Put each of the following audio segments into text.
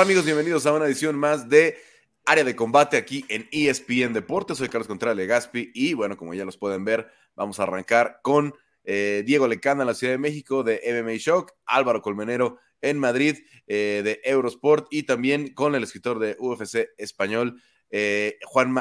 amigos? Bienvenidos a una edición más de Área de Combate aquí en ESPN Deportes. Soy Carlos Contreras Legaspi y bueno, como ya los pueden ver, vamos a arrancar con eh, Diego Lecanda en la Ciudad de México de MMA Shock, Álvaro Colmenero en Madrid eh, de Eurosport y también con el escritor de UFC español, eh, Juan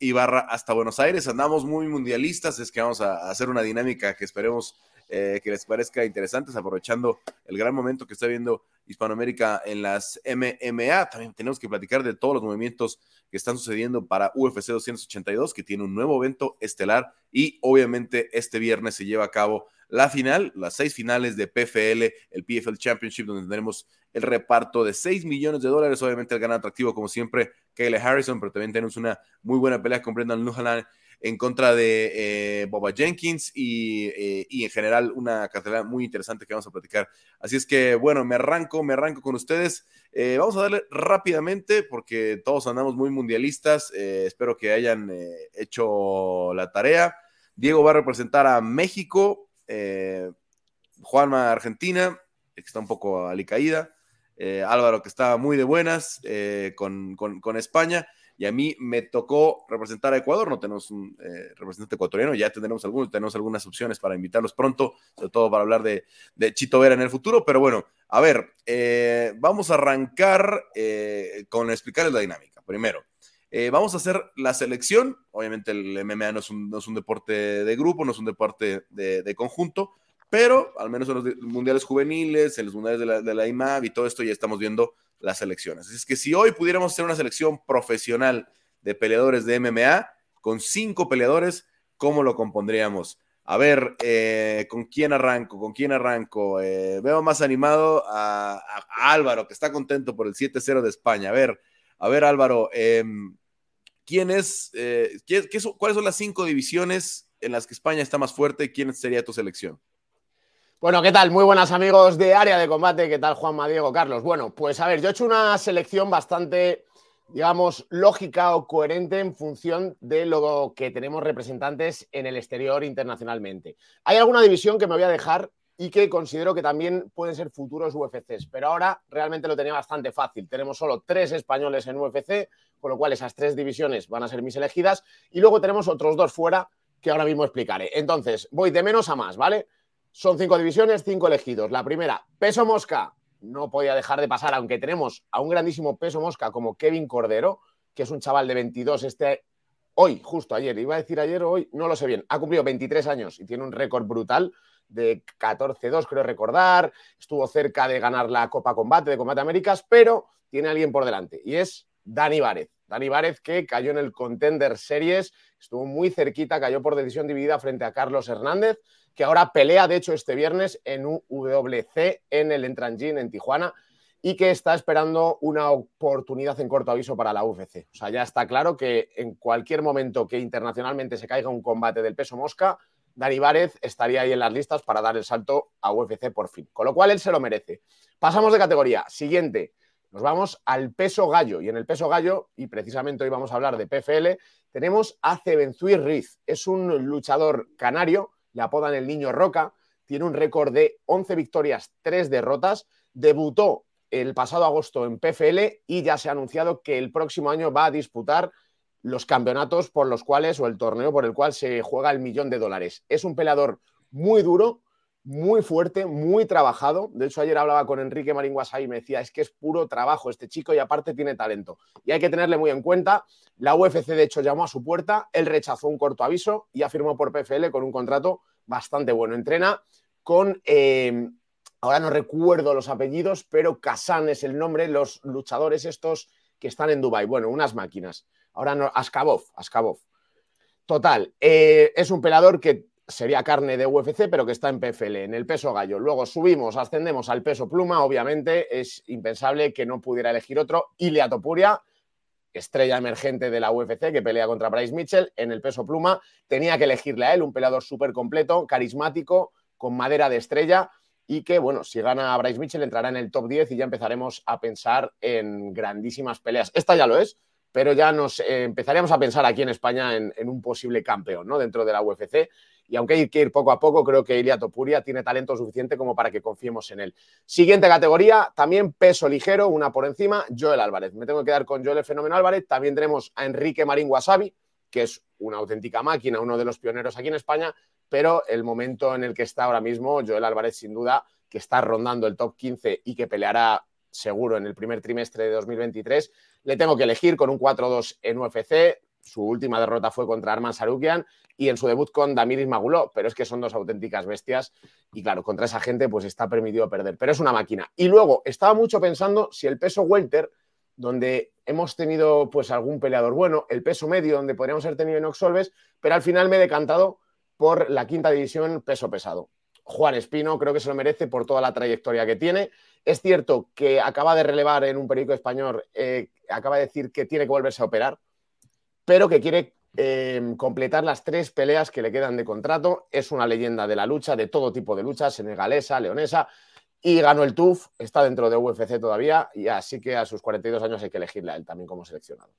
Ibarra hasta Buenos Aires. Andamos muy mundialistas, es que vamos a hacer una dinámica que esperemos que les parezca interesante, aprovechando el gran momento que está viendo Hispanoamérica en las MMA. También tenemos que platicar de todos los movimientos que están sucediendo para UFC 282, que tiene un nuevo evento estelar y obviamente este viernes se lleva a cabo la final, las seis finales de PFL, el PFL Championship, donde tendremos el reparto de 6 millones de dólares. Obviamente el gran atractivo, como siempre, Kyle Harrison, pero también tenemos una muy buena pelea con Brendan Lujalan en contra de eh, Boba Jenkins eh, y, en general una cartelera muy interesante que vamos a platicar. Así es que, bueno, me arranco, me arranco con ustedes. Eh, vamos a darle rápidamente porque todos andamos muy mundialistas. espero que hayan hecho la tarea. Diego va a representar a México, Juanma Argentina, que está un poco alicaída. Álvaro, que está muy de buenas con, con España y a mí me tocó representar a Ecuador, no tenemos un eh, representante ecuatoriano, ya tendremos algunos, tenemos algunas opciones para invitarlos pronto, sobre todo para hablar de, Chito Vera en el futuro, pero bueno, a ver, eh, vamos a arrancar eh, con explicarles la dinámica. Primero, vamos a hacer la selección, obviamente el MMA no es un, deporte de grupo, no es un deporte de, conjunto, pero al menos en los mundiales juveniles, en los mundiales de la, de la IMAB y todo esto ya estamos viendo las selecciones. Es que si hoy pudiéramos hacer una selección profesional de peleadores de MMA, con cinco peleadores, ¿cómo lo compondríamos? A ver, eh, ¿con quién arranco? ¿Con quién arranco? Eh, veo más animado a, Álvaro, que está contento por el 7-0 de España. A ver, a ver, Álvaro, em, ¿quién es, eh, ¿cuáles son las cinco divisiones en las que España está más fuerte? ¿Quién sería tu selección? Bueno, ¿qué tal? Muy buenas amigos de Área de Combate. ¿Qué tal, Juanma, Diego, Carlos? Bueno, pues a ver, yo he hecho una selección bastante, digamos, lógica o coherente en función de lo que tenemos representantes en el exterior internacionalmente. Hay alguna división que me voy a dejar y que considero que también pueden ser futuros UFCs, pero ahora realmente lo tenía bastante fácil. Tenemos solo tres españoles en UFC, con lo cual esas tres divisiones van a ser mis elegidas, y luego tenemos otros dos fuera que ahora mismo explicaré. Entonces, voy de menos a más, ¿vale? Son cinco divisiones, cinco elegidos. La primera, peso mosca. No podía dejar de pasar, aunque tenemos a un grandísimo peso mosca como Kevin Cordero, que es un chaval de 22, este hoy, justo ayer, iba a decir ayer o hoy, no lo sé bien, ha cumplido 23 años y tiene un récord brutal de 14-2, creo recordar, estuvo cerca de ganar la Copa Combate de Combate Américas, pero tiene a alguien por delante y es Dani Várez. Dani Várez que cayó en el Contender Series, estuvo muy cerquita, cayó por decisión dividida frente a Carlos Hernández que ahora pelea, de hecho, este viernes en UWC en el Entrangin en Tijuana y que está esperando una oportunidad en corto aviso para la UFC. O sea, ya está claro que en cualquier momento que internacionalmente se caiga un combate del peso mosca, Dani Várez estaría ahí en las listas para dar el salto a UFC por fin. Con lo cual él se lo merece. Pasamos de categoría. Siguiente. Nos vamos al peso gallo. Y en el peso gallo, y precisamente hoy vamos a hablar de PFL, tenemos a Cebenzuy Riz. Es un luchador canario le apodan el Niño Roca, tiene un récord de 11 victorias, 3 derrotas, debutó el pasado agosto en PFL y ya se ha anunciado que el próximo año va a disputar los campeonatos por los cuales o el torneo por el cual se juega el millón de dólares. Es un peleador muy duro, muy fuerte, muy trabajado. De hecho, ayer hablaba con Enrique Maringuasay y me decía, es que es puro trabajo este chico y aparte tiene talento. Y hay que tenerle muy en cuenta. La UFC, de hecho, llamó a su puerta, él rechazó un corto aviso y afirmó por PFL con un contrato bastante bueno. Entrena con, eh, ahora no recuerdo los apellidos, pero Kazan es el nombre, los luchadores estos que están en Dubai. Bueno, unas máquinas. Ahora no, Askabov, Askabov. Total, eh, es un pelador que sería carne de UFC, pero que está en PFL, en el peso gallo. Luego subimos, ascendemos al peso pluma, obviamente es impensable que no pudiera elegir otro. Ilia Topuria, estrella emergente de la UFC que pelea contra Bryce Mitchell en el peso pluma, tenía que elegirle a él, un peleador súper completo, carismático, con madera de estrella y que, bueno, si gana a Bryce Mitchell entrará en el top 10 y ya empezaremos a pensar en grandísimas peleas. Esta ya lo es, pero ya nos eh, empezaríamos a pensar aquí en España en, un posible campeón ¿no? dentro de la UFC. Y aunque hay que ir poco a poco, creo que Ilia Topuria tiene talento suficiente como para que confiemos en él. Siguiente categoría, también peso ligero, una por encima, Joel Álvarez. Me tengo que quedar con Joel el Fenómeno Álvarez. También tenemos a Enrique Marín Wasabi, que es una auténtica máquina, uno de los pioneros aquí en España, pero el momento en el que está ahora mismo, Joel Álvarez sin duda que está rondando el top 15 y que peleará seguro en el primer trimestre de 2023, le tengo que elegir con un 4-2 en UFC. Su última derrota fue contra Arman Sarukian y en su debut con Damiris Maguló, pero es que son dos auténticas bestias y claro, contra esa gente pues está permitido perder, pero es una máquina. Y luego estaba mucho pensando si el peso welter, donde hemos tenido pues algún peleador bueno, el peso medio, donde podríamos haber tenido en Oxolves, pero al final me he decantado por la quinta división peso pesado. Juan Espino creo que se lo merece por toda la trayectoria que tiene. Es cierto que acaba de relevar en un periódico español, eh, acaba de decir que tiene que volverse a operar, pero que quiere eh, completar las tres peleas que le quedan de contrato. Es una leyenda de la lucha, de todo tipo de luchas, senegalesa, leonesa, y ganó el TUF, está dentro de UFC todavía, y así que a sus 42 años hay que elegirle a él también como seleccionado.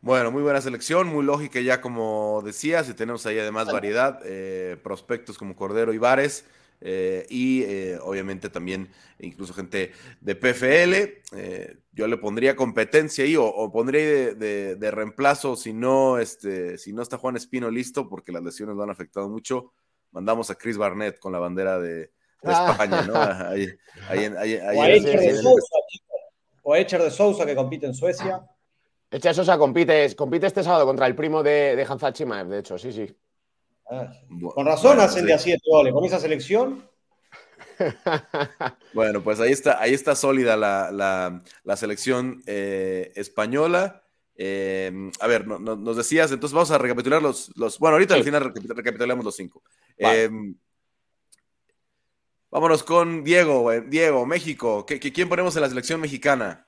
Bueno, muy buena selección, muy lógica ya como decías, y tenemos ahí además variedad, eh, prospectos como Cordero y Vares, eh, y eh, obviamente también incluso gente de PFL. yo le pondría competencia ahí, o, pondría de, reemplazo si no, este, si no está Juan Espino listo, porque las lesiones lo han afectado mucho. Mandamos a Chris Barnett con la bandera de, España, ¿no? Ahí, o, a Echer de Sousa, o Echer de Sousa que compite en Suecia. Echa Sosa compite, compite este sábado contra el primo de, de Hansa Chimaev, de hecho, sí, sí. Ah, con razón hacen de así goles. Con esa selección. bueno, pues ahí está, ahí está sólida la, selección eh, española. Em, a ver, nos decías, entonces vamos a recapitular los. los bueno, ahorita al final recapitulamos los cinco. Em, vámonos con Diego, eh, Diego, México. quién ponemos en la selección mexicana?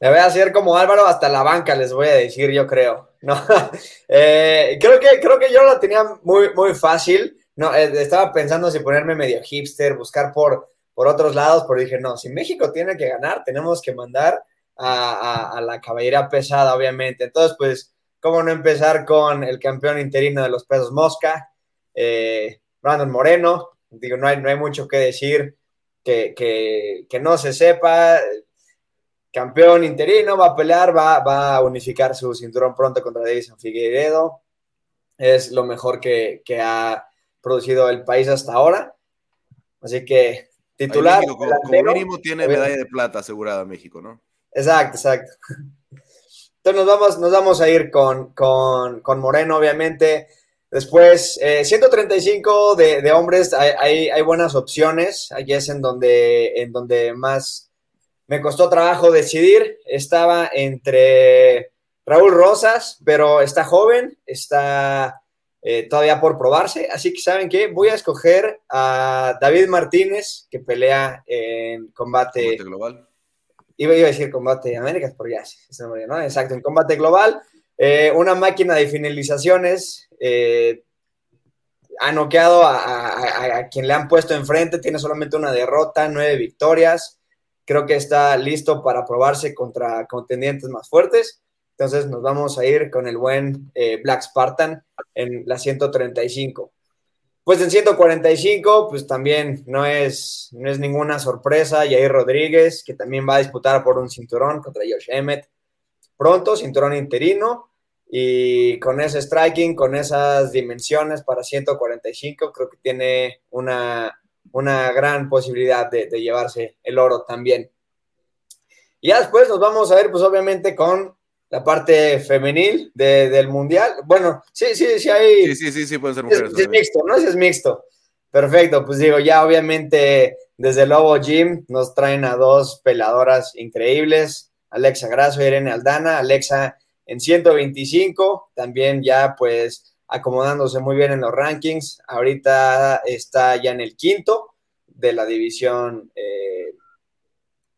Me voy a hacer como Álvaro hasta la banca, les voy a decir, yo creo. No, eh, creo, que, creo que yo lo tenía muy, muy fácil. No, eh, estaba pensando si ponerme medio hipster, buscar por, por otros lados, pero dije, no, si México tiene que ganar, tenemos que mandar a, la caballera pesada, obviamente. Entonces, pues, ¿cómo no empezar con el campeón interino de los pesos mosca, eh, Brandon Moreno? Digo, no hay, no hay mucho que decir que, que, que no se sepa campeón interino, va a pelear, va, va a unificar su cinturón pronto contra Davison Figueiredo. Es lo mejor que, ha producido el país hasta ahora. Así que titular. como, mínimo tiene medalla de plata asegurada México, ¿no? Exacto, exacto. Entonces nos vamos, nos vamos a ir con, Moreno, obviamente. Después, 135 eh, de, hombres, hay, hay, buenas opciones. Allí es en donde, en donde más me costó trabajo decidir. Estaba entre Raúl Rosas, pero está joven, está eh, todavía por probarse. Así que, ¿saben qué? Voy a escoger a David Martínez, que pelea en combate, global. Iba, a decir combate Américas, pero ya, ¿no? Exacto, en combate global. Eh, una máquina de finalizaciones. Eh, ha noqueado a, a, quien le han puesto enfrente, tiene solamente una derrota, nueve victorias creo que está listo para probarse contra contendientes más fuertes. Entonces nos vamos a ir con el buen eh, Black Spartan en la 135. Pues en 145, pues también no es, no es ninguna sorpresa. Jair Rodríguez, que también va a disputar por un cinturón contra Josh Emmett. Pronto, cinturón interino. Y con ese striking, con esas dimensiones para 145, creo que tiene una, una gran posibilidad de, llevarse el oro también. Y ya después nos vamos a ver, pues obviamente, con la parte femenil del mundial. Bueno, sí, sí, sí hay. Sí, sí, sí, sí pueden ser mujeres. Es, mixto, ¿no? es mixto. Perfecto, pues digo, ya obviamente desde Lobo Gym nos traen a dos peladoras increíbles, Alexa Grasso y Irene Aldana. Alexa en 125, también ya pues acomodándose muy bien en los rankings. Ahorita está ya en el quinto de la división eh,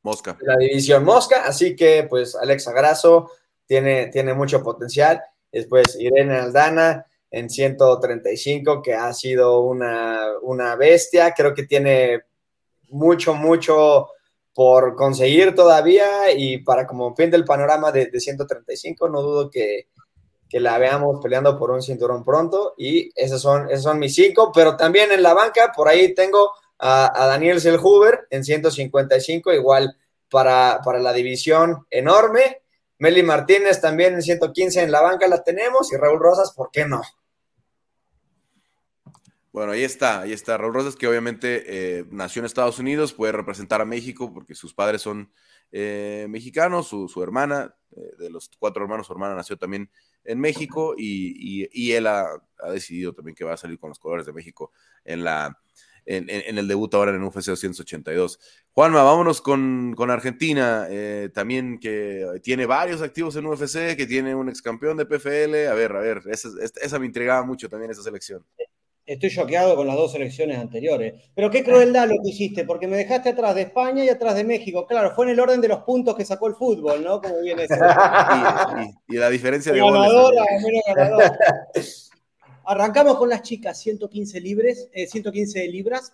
Mosca. La división Mosca, así que pues Alexa Grasso tiene, tiene mucho potencial. Después Irene Aldana en 135, que ha sido una, una bestia. Creo que tiene mucho, mucho por conseguir todavía y para como fin del panorama de, de 135, no dudo que, que la veamos peleando por un cinturón pronto. Y esos son, esos son mis cinco, pero también en la banca, por ahí tengo a, Daniel Selhuber en 155, igual para, para la división enorme. Meli Martínez también en 115 en la banca la tenemos y Raúl Rosas, ¿por qué no? Bueno, ahí está, ahí está. Raúl Rosas, que obviamente eh, nació en Estados Unidos, puede representar a México porque sus padres son eh, mexicanos, su, hermana, eh, de los cuatro hermanos, su hermana nació también en México y, él ha, decidido también que va a salir con los colores de México en, la, en, el debut ahora en UFC 282. Juanma, vámonos con, Argentina, eh, también que tiene varios activos en UFC, que tiene un ex campeón de PFL. A ver, a ver, esa, esa me intrigaba mucho también esa selección. Estoy choqueado con las dos elecciones anteriores. Pero qué crueldad lo que hiciste, porque me dejaste atrás de España y atrás de México. Claro, fue en el orden de los puntos que sacó el fútbol, ¿no? Como viene y, y, la diferencia de ganadora, ganadora. Arrancamos con las chicas, 115 libres, 115 eh, libras.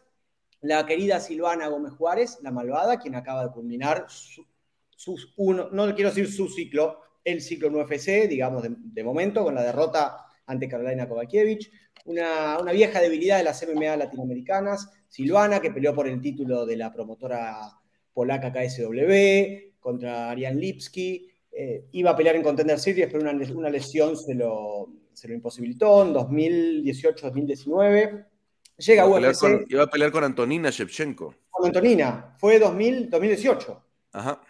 La querida Silvana Gómez Juárez, la malvada, quien acaba de culminar sus uno, no quiero decir su ciclo, el ciclo en UFC, digamos, de, momento, con la derrota ante Carolina Kovakiewicz una, vieja debilidad de las MMA latinoamericanas, Silvana, que peleó por el título de la promotora polaca KSW contra Ariane Lipski. Eh, iba a pelear en Contender Series, pero una, lesión se lo, se lo imposibilitó en 2018-2019. Llega iba a, UFC, iba a pelear con Antonina Shevchenko. Con Antonina. Fue 2000, 2018. Ajá.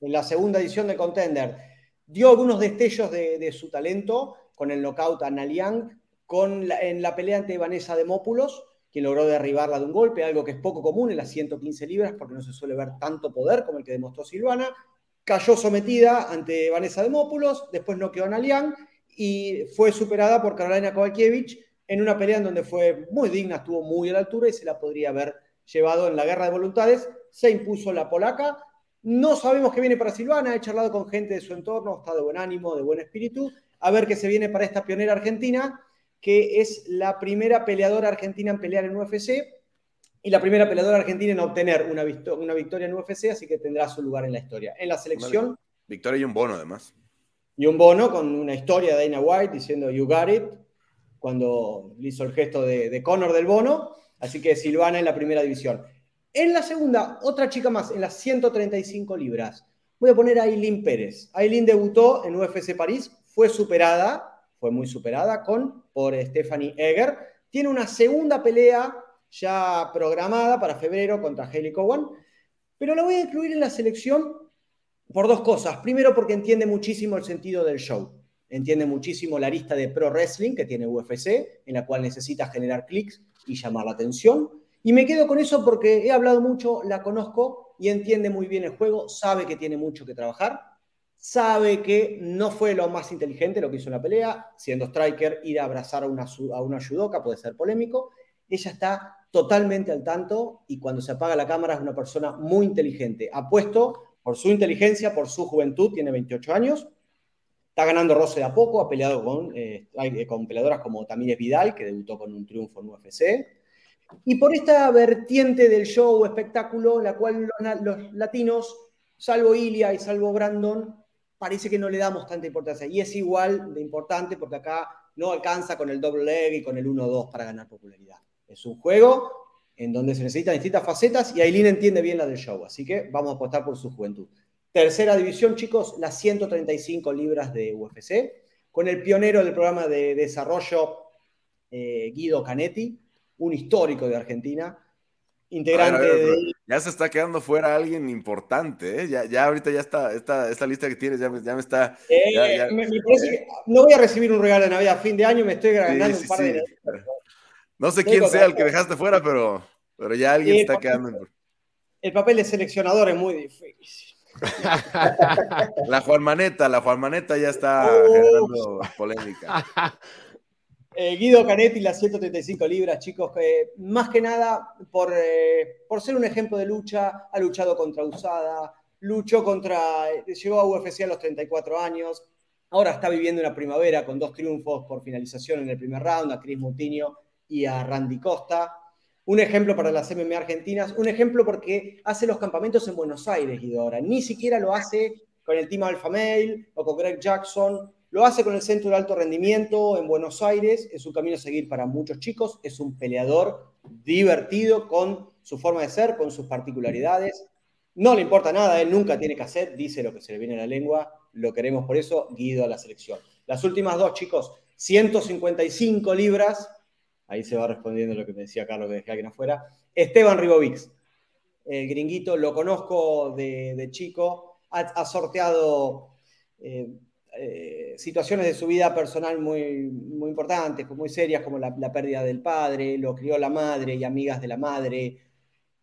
En la segunda edición de Contender. Dio algunos destellos de, su talento con el knockout a Naliang, en la pelea ante Vanessa Demópulos, quien logró derribarla de un golpe, algo que es poco común en las 115 libras, porque no se suele ver tanto poder como el que demostró Silvana. Cayó sometida ante Vanessa Demópulos, después noqueó a Nalian y fue superada por Carolina Kovalkiewicz en una pelea en donde fue muy digna, estuvo muy a la altura y se la podría haber llevado en la guerra de voluntades. Se impuso la polaca. No sabemos qué viene para Silvana, he charlado con gente de su entorno, está de buen ánimo, de buen espíritu. A ver qué se viene para esta pionera argentina que es la primera peleadora argentina en pelear en UFC y la primera peleadora argentina en obtener una, una victoria en UFC, así que tendrá su lugar en la historia. En la selección. victoria y un bono, además. Y un bono con una historia de Dana White diciendo You got it, cuando hizo el gesto de, de Conor del bono. Así que Silvana en la primera división. En la segunda, otra chica más, en las 135 libras. Voy a poner a Aileen Pérez. Aileen debutó en UFC París, fue superada fue muy superada con, por Stephanie Egger. Tiene una segunda pelea ya programada para febrero contra Haley Cowan, pero la voy a incluir en la selección por dos cosas. Primero, porque entiende muchísimo el sentido del show. Entiende muchísimo la lista de pro wrestling que tiene UFC, en la cual necesita generar clics y llamar la atención. Y me quedo con eso porque he hablado mucho, la conozco y entiende muy bien el juego, sabe que tiene mucho que trabajar sabe que no fue lo más inteligente lo que hizo en la pelea, siendo striker, ir a abrazar a una, a una judoka puede ser polémico. Ella está totalmente al tanto y cuando se apaga la cámara es una persona muy inteligente. Apuesto por su inteligencia, por su juventud, tiene 28 años, está ganando roce de a poco, ha peleado con, eh, con peleadoras como Tamires Vidal, que debutó con un triunfo en UFC. Y por esta vertiente del show, espectáculo, en la cual los, los latinos, salvo Ilia y salvo Brandon, parece que no le damos tanta importancia. Y es igual de importante porque acá no alcanza con el doble leg y con el 1-2 para ganar popularidad. Es un juego en donde se necesitan distintas facetas y Aileen entiende bien la del show, así que vamos a apostar por su juventud. Tercera división, chicos, las 135 libras de UFC, con el pionero del programa de desarrollo, eh, Guido Canetti, un histórico de Argentina, integrante de... Ya se está quedando fuera alguien importante, ¿eh? ya, ya ahorita ya está, esta, esta lista que tienes ya me, ya me está... Eh, no voy a recibir un regalo de Navidad a fin de año, me estoy ganando un par de... No sé quién sea el que dejaste fuera, pero, pero ya alguien está quedando... El papel de seleccionador es muy difícil. la Juan Maneta, la Juan Maneta ya está generando polémica. Eh, Guido Canetti, las 135 libras, chicos, más que nada por, eh, por ser un ejemplo de lucha, ha luchado contra Usada, luchó contra, llegó a UFC a los 34 años, ahora está viviendo una primavera con dos triunfos por finalización en el primer round, a Chris Moutinho y a Randy Costa. Un ejemplo para las MMA argentinas, un ejemplo porque hace los campamentos en Buenos Aires, Guido, ahora. Ni siquiera lo hace con el Team Alpha Male o con Greg Jackson Lo hace con el Centro de Alto Rendimiento en Buenos Aires. Es un camino a seguir para muchos chicos. Es un peleador divertido con su forma de ser, con sus particularidades. No le importa nada, él nunca tiene que hacer, dice lo que se le viene a la lengua. Lo queremos por eso, Guido a la selección. Las últimas dos, chicos, 155 libras. Ahí se va respondiendo lo que me decía Carlos que dejé alguien afuera. Esteban Ribovix, el gringuito, lo conozco de, chico. Ha, sorteado eh, eh, situaciones de su vida personal muy, muy importantes, muy serias, como la, pérdida del padre, lo crió la madre y amigas de la madre.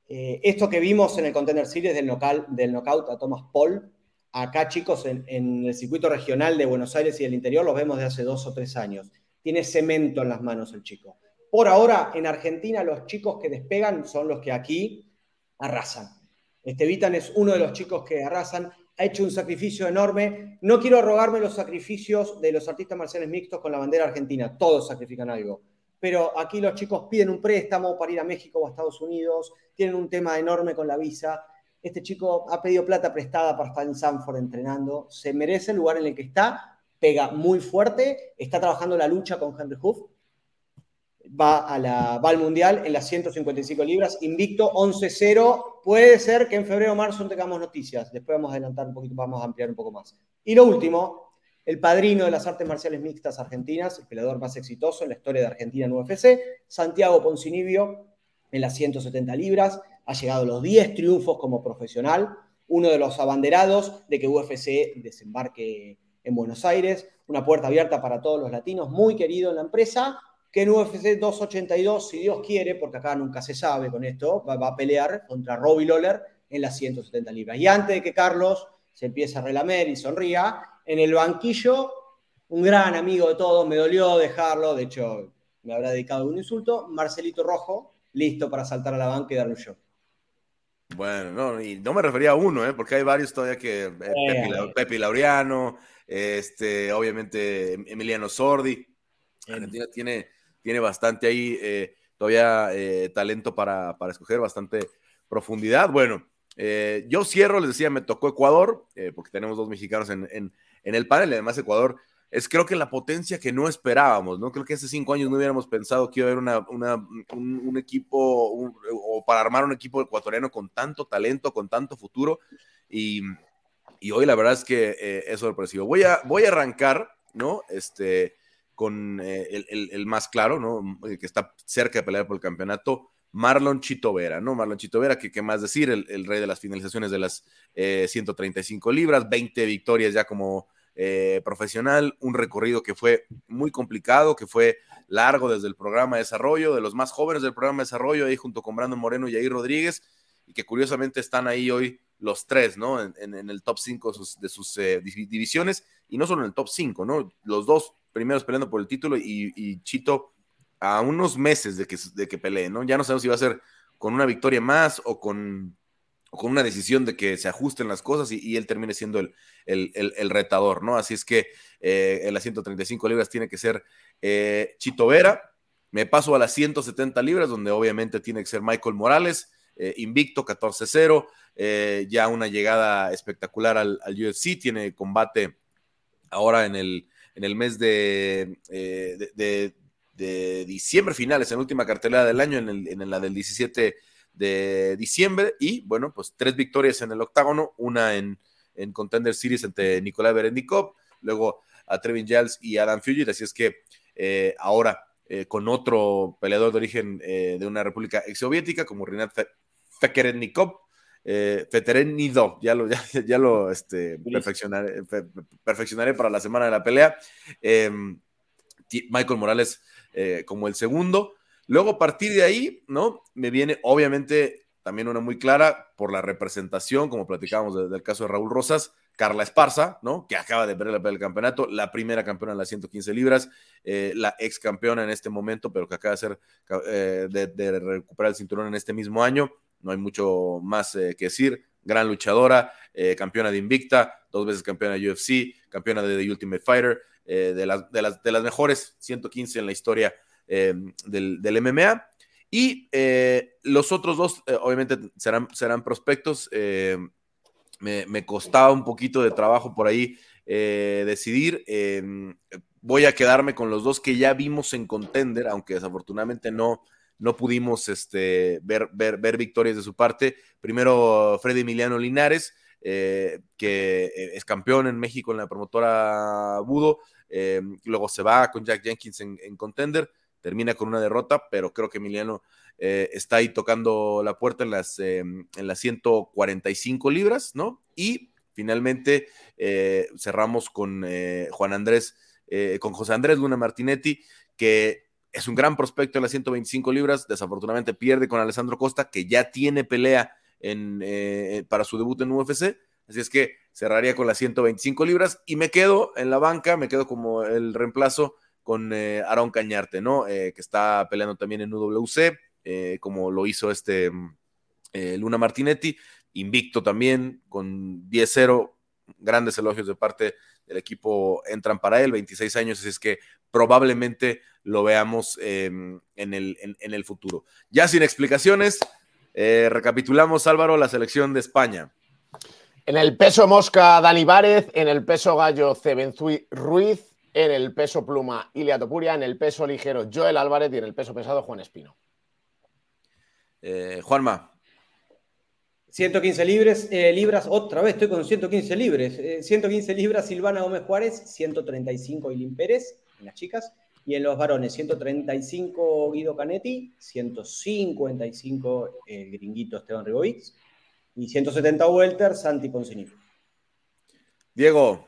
Eh, esto que vimos en el Contender Series del, local, del knockout a Thomas Paul, acá chicos en, el circuito regional de Buenos Aires y del interior los vemos de hace dos o tres años. Tiene cemento en las manos el chico. Por ahora, en Argentina, los chicos que despegan son los que aquí arrasan. Este Vitan es uno de los chicos que arrasan ha hecho un sacrificio enorme. No quiero arrogarme los sacrificios de los artistas marciales mixtos con la bandera argentina, todos sacrifican algo. Pero aquí los chicos piden un préstamo para ir a México o a Estados Unidos, tienen un tema enorme con la visa. Este chico ha pedido plata prestada para estar en Sanford entrenando, se merece el lugar en el que está, pega muy fuerte, está trabajando la lucha con Henry Huff, va, a la, al Mundial en las 155 libras, invicto 11-0. Puede ser que en febrero o marzo tengamos noticias. Después vamos a adelantar un poquito, vamos a ampliar un poco más. Y lo último, el padrino de las artes marciales mixtas argentinas, el peleador más exitoso en la historia de Argentina en UFC, Santiago Poncinibio, en las 170 libras. Ha llegado a los 10 triunfos como profesional, uno de los abanderados de que UFC desembarque en Buenos Aires, una puerta abierta para todos los latinos, muy querido en la empresa que en UFC 282, si Dios quiere, porque acá nunca se sabe con esto, va, a pelear contra Robbie Lawler en las 170 libras. Y antes de que Carlos se empiece a relamer y sonría, en el banquillo, un gran amigo de todos, me dolió dejarlo, de hecho me habrá dedicado un insulto, Marcelito Rojo, listo para saltar a la banca y darle un show. Bueno, no, y no me refería a uno, ¿eh? porque hay varios todavía que. Eh, Pepe, Laureano, este, obviamente Emiliano Sordi. Argentina tiene tiene bastante ahí eh, todavía eh, talento para, escoger, bastante profundidad. Bueno, eh, yo cierro, les decía, me tocó Ecuador, porque tenemos dos mexicanos en, el panel, y además Ecuador es creo que la potencia que no esperábamos, ¿no? Creo que hace cinco años no hubiéramos pensado que iba a haber una, un, equipo o para armar un equipo ecuatoriano con tanto talento, con tanto futuro y, hoy la verdad es que es sorpresivo. Voy a, voy a arrancar, ¿no? Este, con eh, el, más claro, ¿no? que está cerca de pelear por el campeonato, Marlon Chito Vera, ¿no? Marlon Chito Vera, que qué más decir, el, rey de las finalizaciones de las 135 eh, libras, 20 victorias ya como eh, profesional, un recorrido que fue muy complicado, que fue largo desde el programa de desarrollo, de los más jóvenes del programa de desarrollo, ahí junto con Brandon Moreno y ahí Rodríguez, y que curiosamente están ahí hoy los tres, ¿no? En, el top 5 de sus, divisiones, y no solo en el top 5, ¿no? Los dos primeros peleando por el título y, Chito a unos meses de que, de que pelee, ¿no? Ya no sabemos si va a ser con una victoria más o con, con una decisión de que se ajusten las cosas y, él termine siendo el, el, retador, ¿no? Así es que eh, en las 135 libras tiene que ser eh, Chito Vera. Me paso a las 170 libras, donde obviamente tiene que ser Michael Morales, eh, invicto 14-0, ya una llegada espectacular al, al UFC, tiene combate ahora en el, en el mes de, eh, de, diciembre, finales, en última cartelera del año, en, la del 17 de diciembre. Y bueno, pues tres victorias en el octágono, una en, en Contender Series ante Nicolai Berendikov, luego a Trevin Giles y Adam Fugit. Así es que eh, ahora eh, con otro peleador de origen de una república exsoviética como Rinat Fekerennikov, eh, Nido, ya lo, ya, ya lo este, perfeccionaré, perfeccionaré, para la semana de la pelea. Em, Michael Morales eh, como el segundo. Luego, a partir de ahí, ¿no? Me viene, obviamente, también una muy clara por la representación, como platicábamos del caso de Raúl Rosas, Carla Esparza, ¿no? Que acaba de ver la pelea del campeonato, la primera campeona en las 115 libras, eh, la ex campeona en este momento, pero que acaba de, ser, eh, de recuperar el cinturón en este mismo año no hay mucho más eh, que decir. Gran luchadora, eh, campeona de Invicta, dos veces campeona de UFC, campeona de The Ultimate Fighter, eh, de, las, de, las, de, las, mejores 115 en la historia del, MMA. Y los otros dos, obviamente, serán, serán prospectos. Me, me, costaba un poquito de trabajo por ahí decidir. Voy a quedarme con los dos que ya vimos en contender, aunque desafortunadamente no, no pudimos este, ver, ver, ver victorias de su parte. Primero, Freddy Emiliano Linares, eh, que eh, es campeón en México en la promotora Budo. Em, luego se va con Jack Jenkins en, contender, termina con una derrota, pero creo que Emiliano está ahí tocando la puerta en las, en las 145 libras, ¿no? Y Finalmente eh, cerramos con eh, Juan Andrés, eh, con José Andrés Luna Martinetti, que es un gran prospecto en las 125 libras. Desafortunadamente pierde con Alessandro Costa, que ya tiene pelea en, para su debut en UFC. Así es que cerraría con las 125 libras y me quedo en la banca, me quedo como el reemplazo con Aaron Cañarte, ¿no? que está peleando también en UWC, como lo hizo este Luna Martinetti invicto también, con 10-0, grandes elogios de parte del equipo entran para él, 26 años, así es que probablemente lo veamos em, en, el, en, el, futuro. Ya sin explicaciones, eh, recapitulamos, Álvaro, la selección de España. En el peso mosca, Dani Várez, en el peso gallo, Cebenzui Ruiz, en el peso pluma, Ilia Topuria, en el peso ligero, Joel Álvarez y en el peso pesado, Juan Espino. Eh, Juanma. 115 libras, eh, libras, otra vez estoy con 115 libras. 115 libras Silvana Gómez Juárez, 135 Ilín Pérez en las chicas. Y en los varones, 135 Guido Canetti, 155 el gringuito Esteban Rigovic y 170 Welter Santi Poncinito. Diego.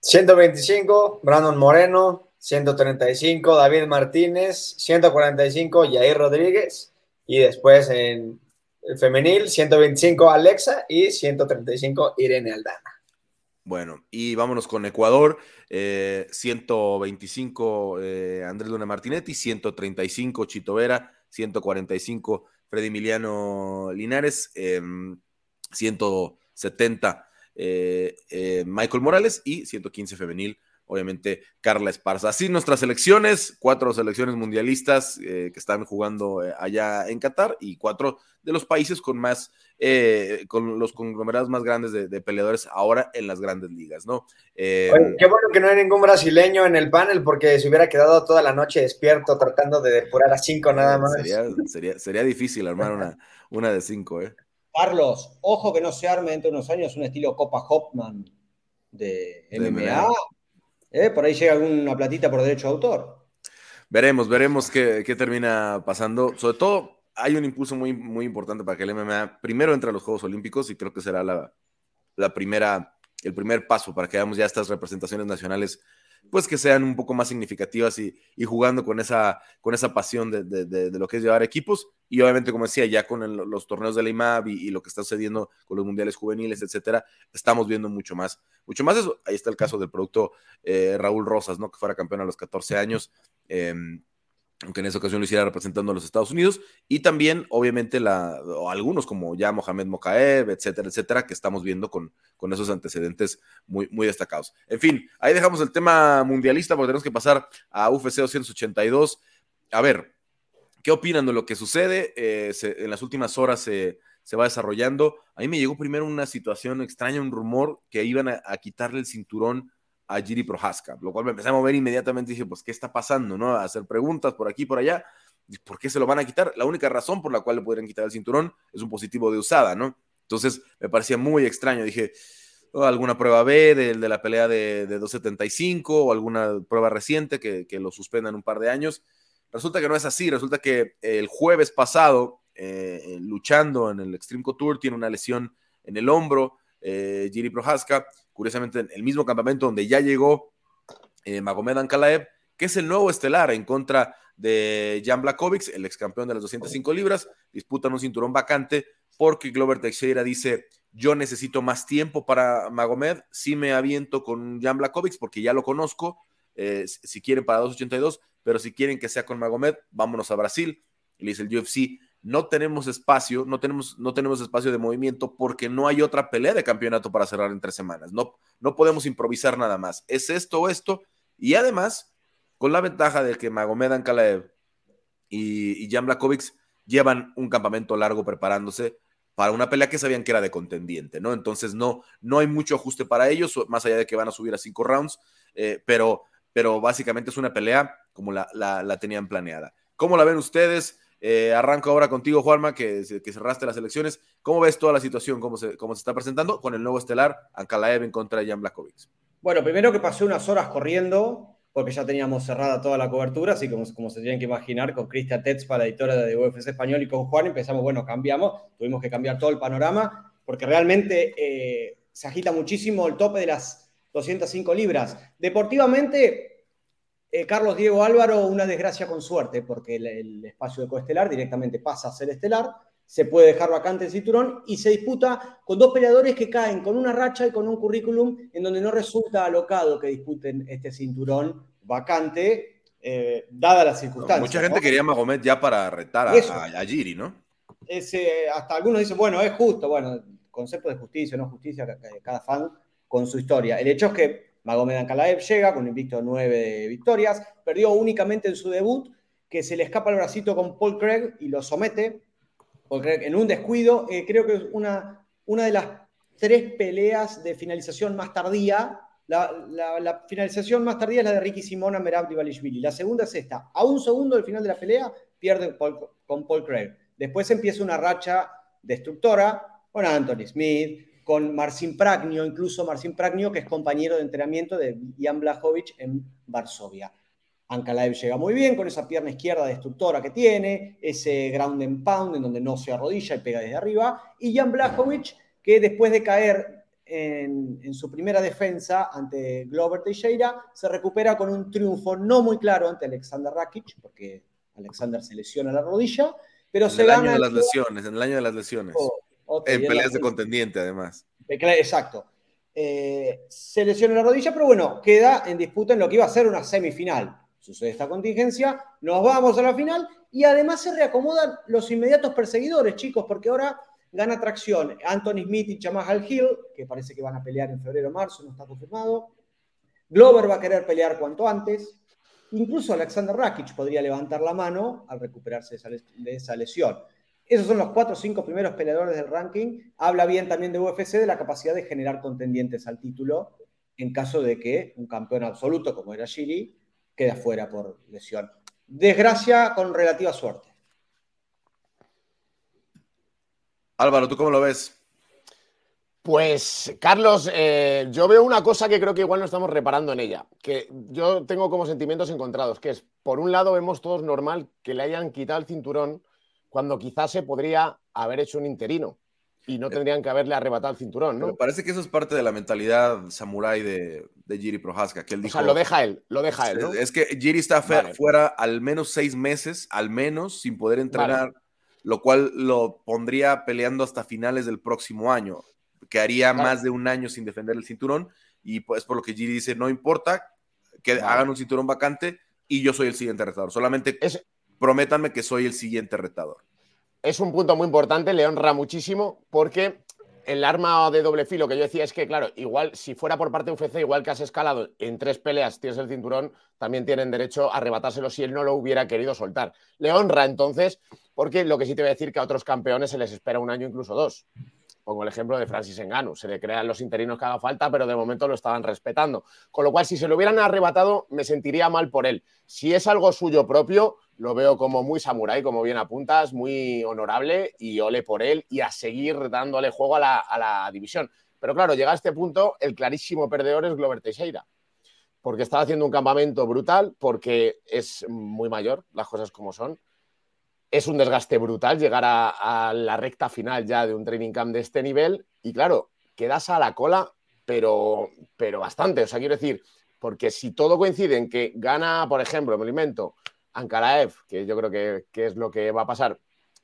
125 Brandon Moreno, 135 David Martínez, 145 Jair Rodríguez y después en femenil, 125 Alexa y 135 Irene Aldana. Bueno, y vámonos con Ecuador, 125 eh, eh, Andrés Luna Martinetti, 135 Chito Vera, 145 Freddy Emiliano Linares, 170 eh, Michael Morales y 115 femenil obviamente Carla Esparza. Así nuestras selecciones, cuatro selecciones mundialistas eh, que están jugando eh, allá en Qatar y cuatro de los países con más, eh, con los conglomerados más grandes de, peleadores ahora en las grandes ligas, ¿no? qué bueno que no hay ningún brasileño en el panel porque se hubiera quedado toda la noche despierto tratando de depurar a cinco nada más. Sería, sería, difícil armar una, una de cinco, ¿eh? Carlos, ojo que no se arme dentro de unos años un estilo Copa Hopman de MMA. ¿Eh? Por ahí llega alguna platita por derecho de autor. Veremos, veremos qué, termina pasando. Sobre todo, hay un impulso muy, muy importante para que el MMA primero entre a los Juegos Olímpicos y creo que será la, la primera, el primer paso para que hagamos ya estas representaciones nacionales pues que sean un poco más significativas y, jugando con esa, con esa pasión de, lo que es llevar equipos. Y obviamente, como decía, ya con los torneos de la IMAB y, lo que está sucediendo con los mundiales juveniles, etcétera, estamos viendo mucho más. Mucho más eso. Ahí está el caso del producto eh, Raúl Rosas, ¿no? Que fuera campeón a los 14 años. Em, aunque en esa ocasión lo hiciera representando a los Estados Unidos, y también, obviamente, algunos como ya Mohamed Mokaev, etcétera, etcétera, que estamos viendo con, con esos antecedentes muy, muy destacados. En fin, ahí dejamos el tema mundialista porque tenemos que pasar a UFC 282. A ver, ¿qué opinan de lo que sucede? Eh, en las últimas horas se, va desarrollando. A mí me llegó primero una situación extraña, un rumor que iban a quitarle el cinturón a Giri Prohaska, lo cual me empecé a mover inmediatamente y dije, pues, ¿qué está pasando? ¿no? A hacer preguntas por aquí, por allá. ¿Por qué se lo van a quitar? La única razón por la cual le podrían quitar el cinturón es un positivo de usada, ¿no? Entonces me parecía muy extraño. Dije, oh, alguna prueba B de, de la pelea de, 275 o alguna prueba reciente que, que, lo suspendan un par de años. Resulta que no es así. Resulta que el jueves pasado, eh, luchando en el Extreme Couture, tiene una lesión en el hombro, eh, Giri Prohaska curiosamente en el mismo campamento donde ya llegó eh, Magomed Ankalaev, que es el nuevo estelar en contra de Jan Blakovic, el ex campeón de las 205 libras, disputan un cinturón vacante porque Glover Teixeira dice, yo necesito más tiempo para Magomed, si me aviento con Jan Blakovic porque ya lo conozco, eh, si quieren para 282, pero si quieren que sea con Magomed, vámonos a Brasil. Le dice el UFC, no tenemos espacio, no tenemos, no tenemos espacio de movimiento porque no hay otra pelea de campeonato para cerrar en tres semanas. No, no podemos improvisar nada más. Es esto o esto. Y además, con la ventaja de que Magomed Ankalaev y, y Jan Blakovic llevan un campamento largo preparándose, para una pelea que sabían que era de contendiente, ¿no? Entonces no, no hay mucho ajuste para ellos, más allá de que van a subir a cinco rounds, eh, pero, pero básicamente es una pelea como la, la, tenían planeada. ¿Cómo la ven ustedes? Eh, arranco ahora contigo, Juanma, que, que, cerraste las elecciones. ¿Cómo ves toda la situación? ¿Cómo se, cómo se está presentando con el nuevo estelar, Ankalaev en contra de Jan Blakovic? Bueno, primero que pasé unas horas corriendo, porque ya teníamos cerrada toda la cobertura, así como, como se tienen que imaginar, con Cristian Tetzpa, la editora de UFC Español, y con Juan empezamos, bueno, cambiamos, tuvimos que cambiar todo el panorama, porque realmente eh, se agita muchísimo el tope de las 205 libras. Deportivamente, eh, Carlos Diego Álvaro, una desgracia con suerte, porque el, el espacio de coestelar directamente pasa a ser estelar, se puede dejar vacante el cinturón y se disputa con dos peleadores que caen con una racha y con un currículum en donde no resulta alocado que disputen este cinturón vacante, eh, dada las circunstancias. mucha gente quería Magomed ya para retar a, Giri, ¿no? Ese, hasta algunos dicen, bueno, es justo, bueno, concepto de justicia, no justicia, cada fan con su historia. El hecho es que Magomed Ankalaev llega con un invicto de nueve victorias, perdió únicamente en su debut, que se le escapa el bracito con Paul Craig y lo somete porque en un descuido, eh, creo que es una, una de las tres peleas de finalización más tardía. La, finalización más tardía es la de Ricky Simona, Merab Divalishvili. La segunda es esta. A un segundo del final de la pelea, pierde con Paul Craig. Después empieza una racha destructora con Anthony Smith, con Marcin Pragnio, incluso Marcin Pragnio, que es compañero de entrenamiento de Jan Blachowicz en Varsovia. Ankalaev llega muy bien con esa pierna izquierda destructora que tiene, ese ground and pound en donde no se arrodilla y pega desde arriba. Y Jan Blachowicz, que después de caer en, su primera defensa ante Glover Teixeira, se recupera con un triunfo no muy claro ante Alexander Rakic, porque Alexander se lesiona la rodilla, pero en se el gana. Año de las lesiones, en el año de las lesiones. Oh, en peleas de contendiente, además. Exacto. Eh, se lesiona la rodilla, pero bueno, queda en disputa en lo que iba a ser una semifinal sucede esta contingencia, nos vamos a la final y además se reacomodan los inmediatos perseguidores, chicos, porque ahora gana tracción Anthony Smith y Chamahal Hill, que parece que van a pelear en febrero o marzo, no está confirmado. Glover va a querer pelear cuanto antes. Incluso Alexander Rakic podría levantar la mano al recuperarse de esa lesión. Esos son los cuatro o cinco primeros peleadores del ranking. Habla bien también de UFC de la capacidad de generar contendientes al título en caso de que un campeón absoluto como era Shiri queda fuera por lesión. Desgracia con relativa suerte. Álvaro, ¿tú cómo lo ves? Pues, Carlos, eh, yo veo una cosa que creo que igual no estamos reparando en ella, que yo tengo como sentimientos encontrados, que es, por un lado, vemos todos normal que le hayan quitado el cinturón cuando quizás se podría haber hecho un interino y no tendrían que haberle arrebatado el cinturón, ¿no? parece que eso es parte de la mentalidad samurái de, de Giri Prohaska, que él dijo... O sea, lo deja él, lo deja él, ¿no? Es que Giri está fuera al menos seis meses, al menos, sin poder entrenar, lo cual lo pondría peleando hasta finales del próximo año, que haría más de un año sin defender el cinturón, y pues por lo que Giri dice, no importa que hagan un cinturón vacante y yo soy el siguiente retador, solamente prométanme que soy el siguiente retador es un punto muy importante, le honra muchísimo, porque el arma de doble filo que yo decía es que, claro, igual si fuera por parte de UFC, igual que has escalado en tres peleas, tienes el cinturón, también tienen derecho a arrebatárselo si él no lo hubiera querido soltar. Le honra entonces, porque lo que sí te voy a decir que a otros campeones se les espera un año, incluso dos. Pongo el ejemplo de Francis Engano. Se le crean los interinos que haga falta, pero de momento lo estaban respetando. Con lo cual, si se lo hubieran arrebatado, me sentiría mal por él. Si es algo suyo propio, lo veo como muy samurái, como bien apuntas, muy honorable y ole por él y a seguir dándole juego a la, división. Pero claro, llega a este punto, el clarísimo perdedor es Glover Teixeira, porque está haciendo un campamento brutal, porque es muy mayor, las cosas como son. Es un desgaste brutal llegar a, la recta final ya de un training camp de este nivel y claro, quedas a la cola, pero, pero bastante. O sea, quiero decir, porque si todo coincide en que gana, por ejemplo, me alimento, Ankaraev, que yo creo que, es lo que va a pasar.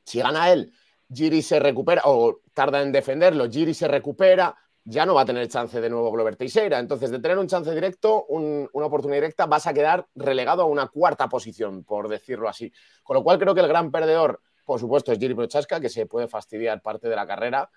Si gana él, Giri se recupera o tarda en defenderlo, Giri se recupera, ya no va a tener chance de nuevo Glover Teixeira. Entonces, de tener un chance directo, una oportunidad directa, vas a quedar relegado a una cuarta posición, por decirlo así. Con lo cual, creo que el gran perdedor, por supuesto, es Giri Prochaska, que se puede fastidiar parte de la carrera.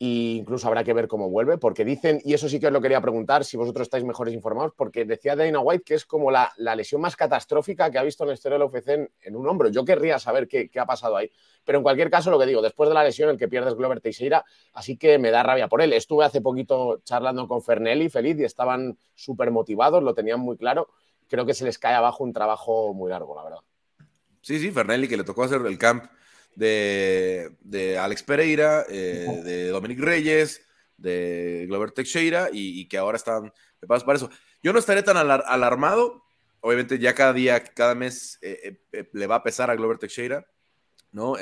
E incluso habrá que ver cómo vuelve, porque dicen, y eso sí que os lo quería preguntar, si vosotros estáis mejores informados, porque decía Dana White que es como la, lesión más catastrófica que ha visto en la historia del UFC en, un hombro. Yo querría saber qué, ha pasado ahí. Pero en cualquier caso, lo que digo, después de la lesión, el que pierde es Glover Teixeira, así que me da rabia por él. Estuve hace poquito charlando con Fernelli, feliz, y estaban súper motivados, lo tenían muy claro. Creo que se les cae abajo un trabajo muy largo, la verdad. Sí, sí, Fernelli, que le tocó hacer el camp de, Alex Pereira, eh, de Dominic Reyes, de Glover Teixeira y, que ahora están preparados para eso. Yo no estaré tan alarmado. Obviamente ya cada día, cada mes eh, eh, le va a pesar a Glover Teixeira, ¿no?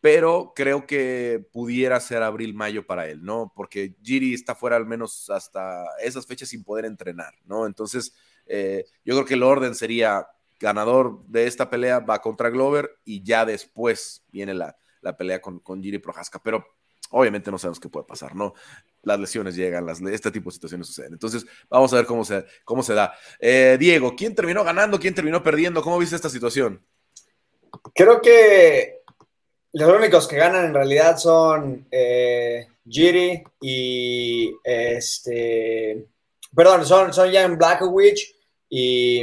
pero creo que pudiera ser abril-mayo para él, ¿no? Porque Giri está fuera al menos hasta esas fechas sin poder entrenar, ¿no? Entonces, yo creo que el orden sería ganador de esta pelea va contra Glover y ya después viene la, pelea con, con Giri Prohaska. Pero obviamente no sabemos qué puede pasar, ¿no? Las lesiones llegan, las, este tipo de situaciones suceden. Entonces, vamos a ver cómo se, cómo se da. Eh, Diego, ¿quién terminó ganando? ¿Quién terminó perdiendo? ¿Cómo viste esta situación? Creo que los únicos que ganan en realidad son eh, Giri y este. Perdón, son, son Jan Blackowicz y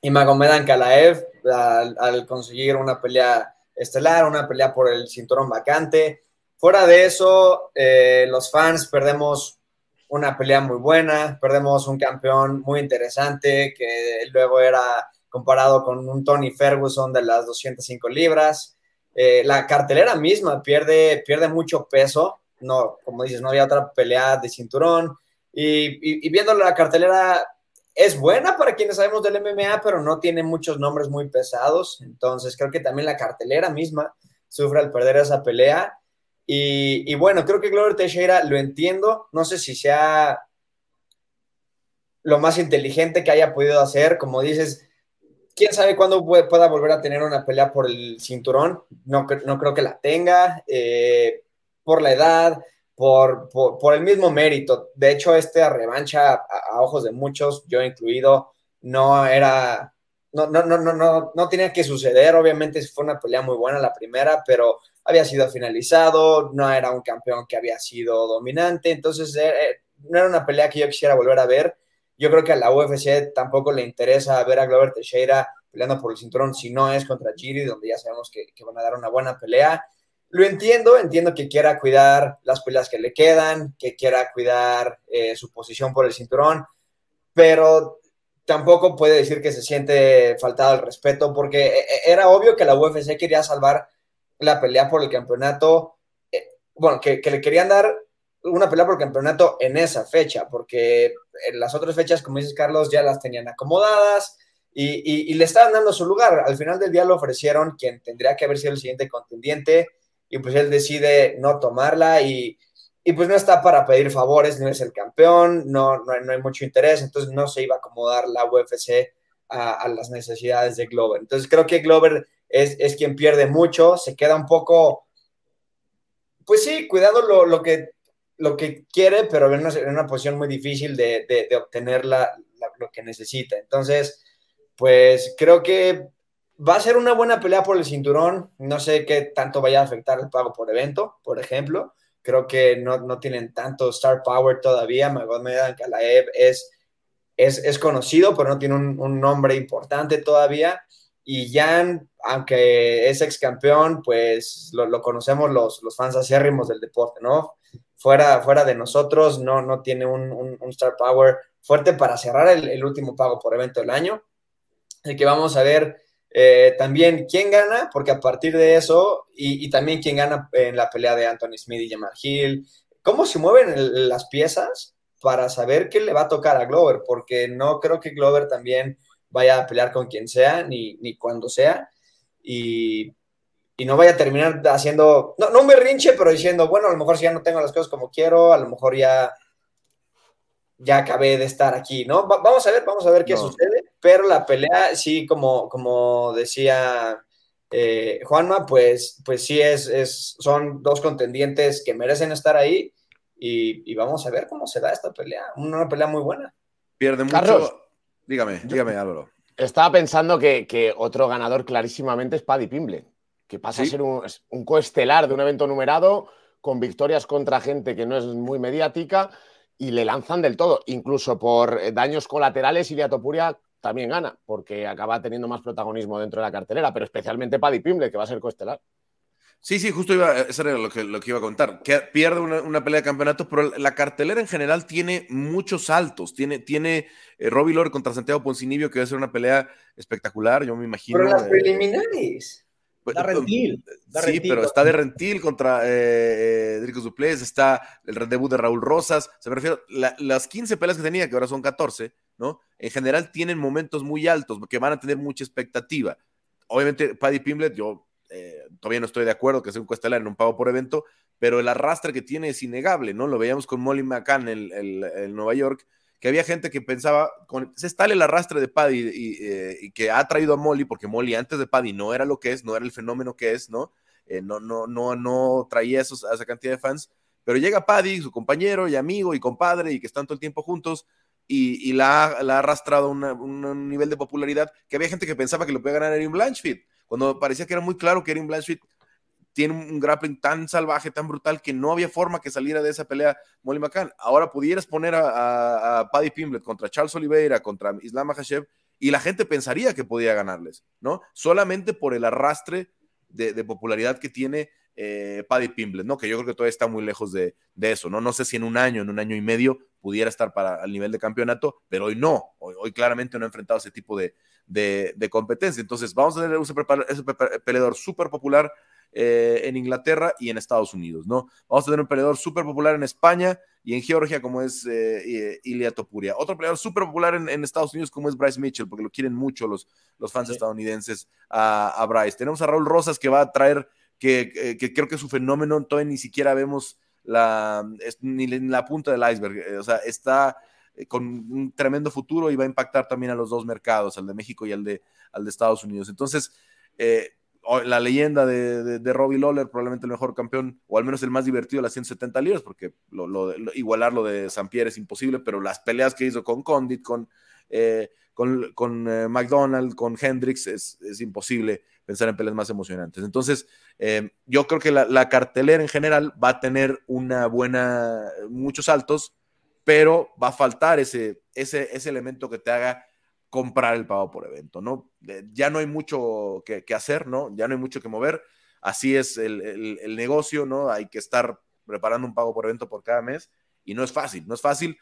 y Magomed Kalaev al, conseguir una pelea estelar, una pelea por el cinturón vacante. Fuera de eso, eh, los fans perdemos una pelea muy buena, perdemos un campeón muy interesante que luego era comparado con un Tony Ferguson de las 205 libras. Eh, la cartelera misma pierde, pierde mucho peso, no, como dices, no había otra pelea de cinturón. Y, y viendo la cartelera, es buena para quienes sabemos del MMA, pero no tiene muchos nombres muy pesados. Entonces creo que también la cartelera misma sufre al perder esa pelea. Y, bueno, creo que Glover Teixeira lo entiendo. No sé si sea lo más inteligente que haya podido hacer. Como dices, quién sabe cuándo pueda volver a tener una pelea por el cinturón. No, no creo que la tenga. Eh, por la edad, por, por, el mismo mérito. De hecho, esta revancha, a, ojos de muchos, yo incluido, no era, no, no, no, no, no, tenía que suceder. Obviamente fue una pelea muy buena la primera, pero había sido finalizado, no era un campeón que había sido dominante, entonces eh, eh, no era una pelea que yo quisiera volver a ver. Yo creo que a la UFC tampoco le interesa ver a Glover Teixeira peleando por el cinturón si no es contra Giri, donde ya sabemos que van a dar una buena pelea lo entiendo, entiendo que quiera cuidar las peleas que le quedan, que quiera cuidar eh, su posición por el cinturón, pero tampoco puede decir que se siente faltado el respeto, porque eh, eh, era obvio que la UFC quería salvar la pelea por el campeonato, bueno, que, le querían dar una pelea por el campeonato en esa fecha, porque las otras fechas, como dices Carlos, ya las tenían acomodadas y, y le estaban dando su lugar. Al final del día lo ofrecieron quien tendría que haber sido el siguiente contendiente y pues él decide no tomarla y, pues no está para pedir favores, no es el campeón, no, no, hay, mucho interés, entonces no se iba a acomodar la UFC a, las necesidades de Glover. Entonces creo que Glover es, quien pierde mucho, se queda un poco, pues sí, cuidado lo, que, lo que quiere, pero en una, posición muy difícil de, obtener lo que necesita. Entonces, pues creo que Va a ser una buena pelea por el cinturón. No sé qué tanto vaya a afectar el pago por evento, por ejemplo. Creo que no, tienen tanto star power todavía. Magomed Kalaev es, es, es, conocido, pero no tiene un, nombre importante todavía. Y Jan, aunque es ex campeón, pues lo, conocemos los, los, fans acérrimos del deporte, ¿no? Fuera, fuera de nosotros, no, no tiene un, star power fuerte para cerrar el, el último pago por evento del año. Así que vamos a ver eh, también quién gana, porque a partir de eso, y, también quién gana en la pelea de Anthony Smith y Jamar Hill, cómo se mueven las piezas para saber qué le va a tocar a Glover, porque no creo que Glover también vaya a pelear con quien sea, ni, ni cuando sea, y, y, no vaya a terminar haciendo, no, no me rinche, pero diciendo, bueno, a lo mejor si ya no tengo las cosas como quiero, a lo mejor ya ya acabé de estar aquí, ¿no? vamos a ver, vamos a ver qué sucede, pero la pelea, sí, como, como decía eh, Juanma, pues, pues sí, es, es, son dos contendientes que merecen estar ahí y, vamos a ver cómo se da esta pelea, una pelea muy buena. Pierde mucho. dígame, dígame, Álvaro. Estaba pensando que, otro ganador clarísimamente es Paddy Pimble, que pasa a ser un, un coestelar de un evento numerado con victorias contra gente que no es muy mediática y le lanzan del todo. Incluso por eh, daños colaterales, Ilia Topuria también gana, porque acaba teniendo más protagonismo dentro de la cartelera, pero especialmente Paddy Pimble, que va a ser coestelar. Sí, sí, justo iba, eso era lo que, lo que iba a contar. Que pierde una, pelea de campeonato, pero la cartelera en general tiene muchos saltos. Tiene, tiene eh, Robbie Lore contra Santiago Poncinibio, que va a ser una pelea espectacular, yo me imagino. Pero las eh, preliminares. Pues, da rentil, sí, pero está de rentil contra eh, eh Duplés, está el debut de Raúl Rosas. Se me refiero, las 15 peleas que tenía, que ahora son 14, ¿no? En general tienen momentos muy altos, que van a tener mucha expectativa. Obviamente, Paddy Pimblet, yo eh, todavía no estoy de acuerdo que sea un cuestelar en un pago por evento, pero el arrastre que tiene es innegable, ¿no? Lo veíamos con Molly McCann en, Nueva York, que había gente que pensaba, con, es tal el arrastre de Paddy eh, y, que ha traído a Molly, porque Molly antes de Paddy no era lo que es, no era el fenómeno que es, ¿no? Eh, no, no, no, no traía esos, a esa cantidad de fans, pero llega Paddy, su compañero y amigo y compadre, y que están todo el tiempo juntos, y, la, ha arrastrado a un nivel de popularidad que había gente que pensaba que lo podía ganar Erin Blanchfield cuando parecía que era muy claro que Erin Blanchfield tiene un grappling tan salvaje, tan brutal, que no había forma que saliera de esa pelea Molly McCann. Ahora pudieras poner a, Paddy Pimblet contra Charles Oliveira, contra Islam Makhachev, y la gente pensaría que podía ganarles, ¿no? Solamente por el arrastre de, popularidad que tiene eh, Paddy Pimblet, ¿no? Que yo creo que todavía está muy lejos de, eso, ¿no? No sé si en un año, en un año y medio pudiera estar para el nivel de campeonato, pero hoy no, hoy claramente no ha enfrentado ese tipo de, de, competencia. Entonces, vamos a tener un peleador súper popular eh, en Inglaterra y en Estados Unidos, ¿no? Vamos a tener un peleador súper popular en España y en Georgia, como es eh, Ilia Topuria. Otro peleador súper popular en, Estados Unidos, como es Bryce Mitchell, porque lo quieren mucho los, los fans estadounidenses a, Bryce. Tenemos a Raúl Rosas, que va a traer, que, creo que su fenómeno todavía ni siquiera vemos la, ni la punta del iceberg. Eh, o sea, está eh, con un tremendo futuro y va a impactar también a los dos mercados, al de México y al de, al de Estados Unidos. Entonces, eh, la leyenda de, Robbie Lawler, probablemente el mejor campeón, o al menos el más divertido de las 170 libras, porque lo, igualar lo de San Pierre es imposible, pero las peleas que hizo con Condit, con, eh, con, con McDonald, con Hendrix, es, es, imposible pensar en peleas más emocionantes. Entonces, yo creo que la, la, cartelera en general va a tener una buena, muchos saltos, pero va a faltar ese, ese, ese elemento que te haga comprar el pago por evento, ¿no? Ya no hay mucho que, hacer, ¿no? Ya no hay mucho que mover. Así es el, el, negocio, ¿no? Hay que estar preparando un pago por evento por cada mes y no es fácil, no es fácil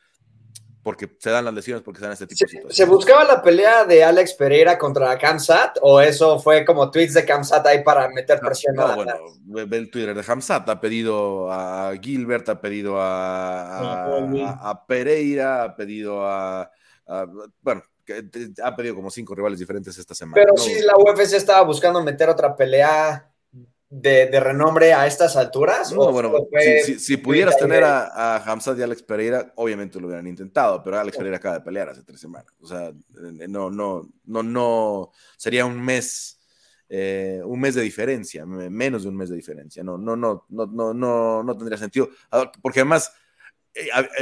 porque se dan las lesiones, porque se dan este tipo de situaciones. ¿Se buscaba la pelea de Alex Pereira contra Kamsat o eso fue como tweets de Kamsat ahí para meter presión? No, bueno, ve el Twitter de Kamsat, ha pedido a Gilbert, ha pedido a, Pereira, ha pedido a, bueno, ha pedido como cinco rivales diferentes esta semana. Pero sí, la UFC estaba buscando meter otra pelea de, renombre a estas alturas? No, bueno, si, pudieras tener a, a Hamzat y Alex Pereira, obviamente lo hubieran intentado, pero Alex Pereira acaba de pelear hace tres semanas. O sea, no, no, no, no, sería un mes, eh, un mes de diferencia, menos de un mes de diferencia. No, no, no, no, no, no, no tendría sentido. Porque además,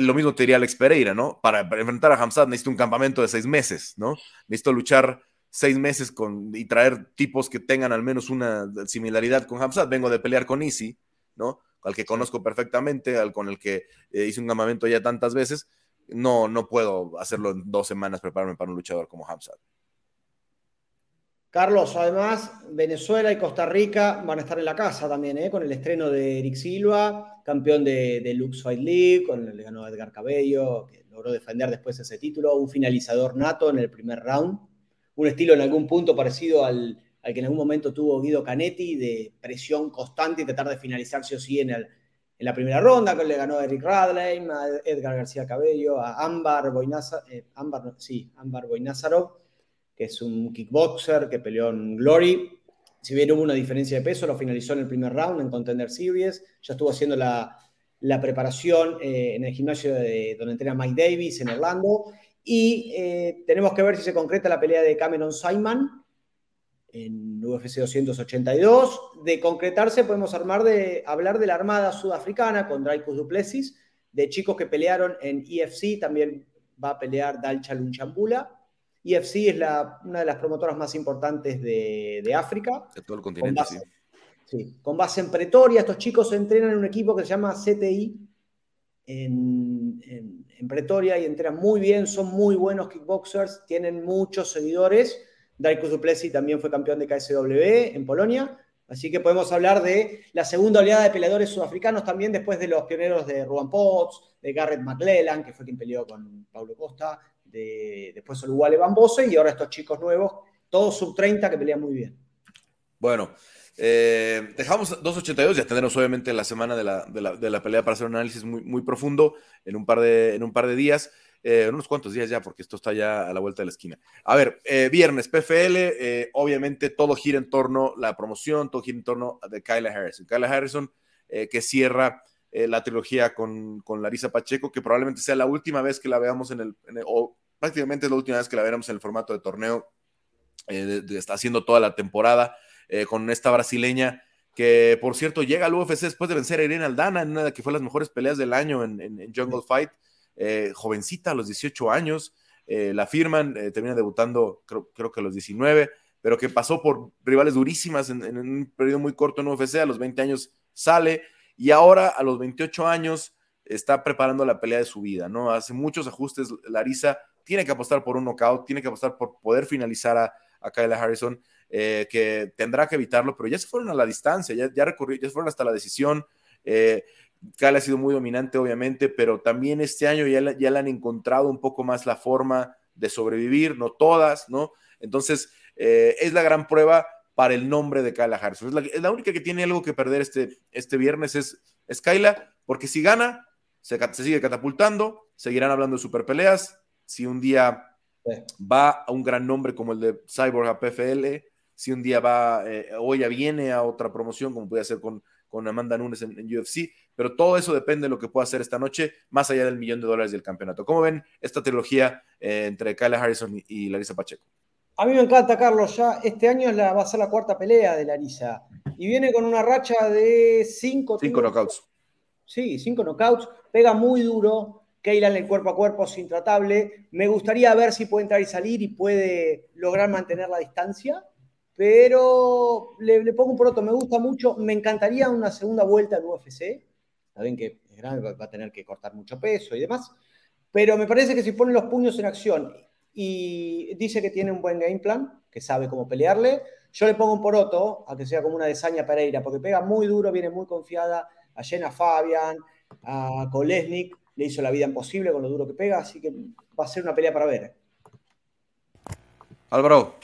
lo mismo te diría Alex Pereira, ¿no? Para, enfrentar a Hamzat necesito un campamento de seis meses, ¿no? Necesito luchar seis meses con, y traer tipos que tengan al menos una similaridad con Hamzat. Vengo de pelear con Easy, ¿no? Al que conozco perfectamente, al con el que eh, hice un campamento ya tantas veces. No, no puedo hacerlo en dos semanas, prepararme para un luchador como Hamzat. Carlos, además, Venezuela y Costa Rica van a estar en la casa también, ¿eh? con el estreno de Eric Silva, campeón de, de Lux Fight League, con el ganó Edgar Cabello, que logró defender después ese título, un finalizador nato en el primer round un estilo en algún punto parecido al, que en algún momento tuvo Guido Canetti, de presión constante y tratar de finalizar sí o sí en, el, en la primera ronda, que le ganó Eric Radley, a Edgar García Cabello, a Ámbar eh, sí, Boynazarov, que es un kickboxer que peleó en Glory. Si bien hubo una diferencia de peso, lo finalizó en el primer round en Contender Series. Ya estuvo haciendo la, preparación eh, en el gimnasio de, donde entrena Mike Davis en Orlando y eh, tenemos que ver si se concreta la pelea de Cameron Simon en UFC 282. De concretarse, podemos armar de, hablar de la Armada Sudafricana con Dreykus Duplessis, de chicos que pelearon en EFC, también va a pelear Dalcha Lunchambula. EFC es la, una de las promotoras más importantes de, África. De todo el continente, sí. Sí, con base en Pretoria. Estos chicos entrenan en un equipo que se llama CTI en, Pretoria y entrenan muy bien, son muy buenos kickboxers, tienen muchos seguidores. Darko Duplessis también fue campeón de KSW en Polonia. Así que podemos hablar de la segunda oleada de peleadores sudafricanos también después de los pioneros de Ruan Potts, de Garrett McLellan, que fue quien peleó con Paulo Costa, de, después Oluwale Bambose y ahora estos chicos nuevos, todos sub 30 que pelean muy bien. Bueno, eh, dejamos 2.82, ya tendremos obviamente la semana de la, de la, pelea para hacer un análisis muy, muy profundo en un par de, en un par de días. Eh, unos cuantos días ya, porque esto está ya a la vuelta de la esquina. A ver, eh, viernes, PFL, eh, obviamente todo gira en torno a la promoción, todo gira en torno de Kyla Harrison. Kyla Harrison, que cierra la trilogía con, con, Larisa Pacheco, que probablemente sea la última vez que la veamos en el, prácticamente es la última vez que la veremos en el formato de torneo, está haciendo toda la temporada con esta brasileña que por cierto llega al UFC después de vencer a Irene Aldana en una de que fue las mejores peleas del año en, en Jungle Fight. Eh, jovencita a los 18 años, eh, la firman, eh, termina debutando creo, que a los 19, pero que pasó por rivales durísimas en, un periodo muy corto en UFC, a los 20 años sale y ahora a los 28 años está preparando la pelea de su vida, ¿no? Hace muchos ajustes, Larisa tiene que apostar por un knockout, tiene que apostar por poder finalizar a, a Harrison, que tendrá que evitarlo, pero ya se fueron a la distancia, ya, ya, ya se fueron hasta la decisión. Cal ha sido muy dominante, obviamente, pero también este año ya, ya le han encontrado un poco más la forma de sobrevivir, no todas, ¿no? Entonces, eh, es la gran prueba para el nombre de Kyla Harrison. Es la, única que tiene algo que perder este, este viernes, es, es Kyla, porque si gana, se, sigue catapultando, seguirán hablando de super peleas. Si un día va a un gran nombre como el de Cyborg a PFL, si un día va eh, o ya viene a otra promoción, como puede ser con, con Amanda Nunes en, UFC, pero todo eso depende de lo que pueda hacer esta noche, más allá del millón de dólares del campeonato. ¿Cómo ven esta trilogía eh, entre Kyla Harrison y, Larissa Pacheco? A mí me encanta, Carlos, ya este año la, va a ser la cuarta pelea de Larissa y viene con una racha de cinco... Cinco knockouts. Sí, cinco knockouts, pega muy duro, Keila en el cuerpo a cuerpo es intratable. Me gustaría ver si puede entrar y salir y puede lograr mantener la distancia pero le, pongo un poroto, me gusta mucho, me encantaría una segunda vuelta al UFC, saben que es grande, va a tener que cortar mucho peso y demás, pero me parece que si pone los puños en acción y dice que tiene un buen game plan, que sabe cómo pelearle, yo le pongo un poroto a que sea como una desaña Pereira, porque pega muy duro, viene muy confiada, a Jenna Fabian, a Kolesnik, le hizo la vida imposible con lo duro que pega, así que va a ser una pelea para ver. Álvaro,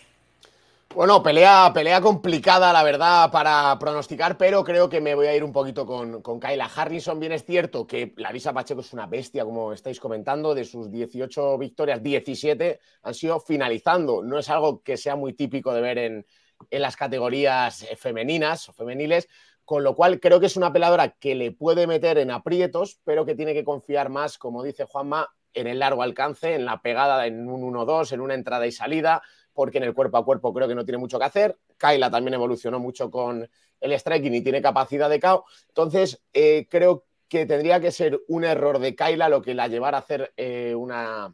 bueno, pelea, pelea complicada, la verdad, para pronosticar, pero creo que me voy a ir un poquito con, con Kyla Harrison. Bien es cierto que Larisa Pacheco es una bestia, como estáis comentando, de sus 18 victorias, 17 han sido finalizando. No es algo que sea muy típico de ver en, en las categorías femeninas o femeniles, con lo cual creo que es una peleadora que le puede meter en aprietos, pero que tiene que confiar más, como dice Juanma, en el largo alcance, en la pegada en un 1-2, en una entrada y salida porque en el cuerpo a cuerpo creo que no tiene mucho que hacer. Kyla también evolucionó mucho con el striking y tiene capacidad de KO. Entonces, eh, creo que tendría que ser un error de Kyla lo que la llevara a hacer eh, una,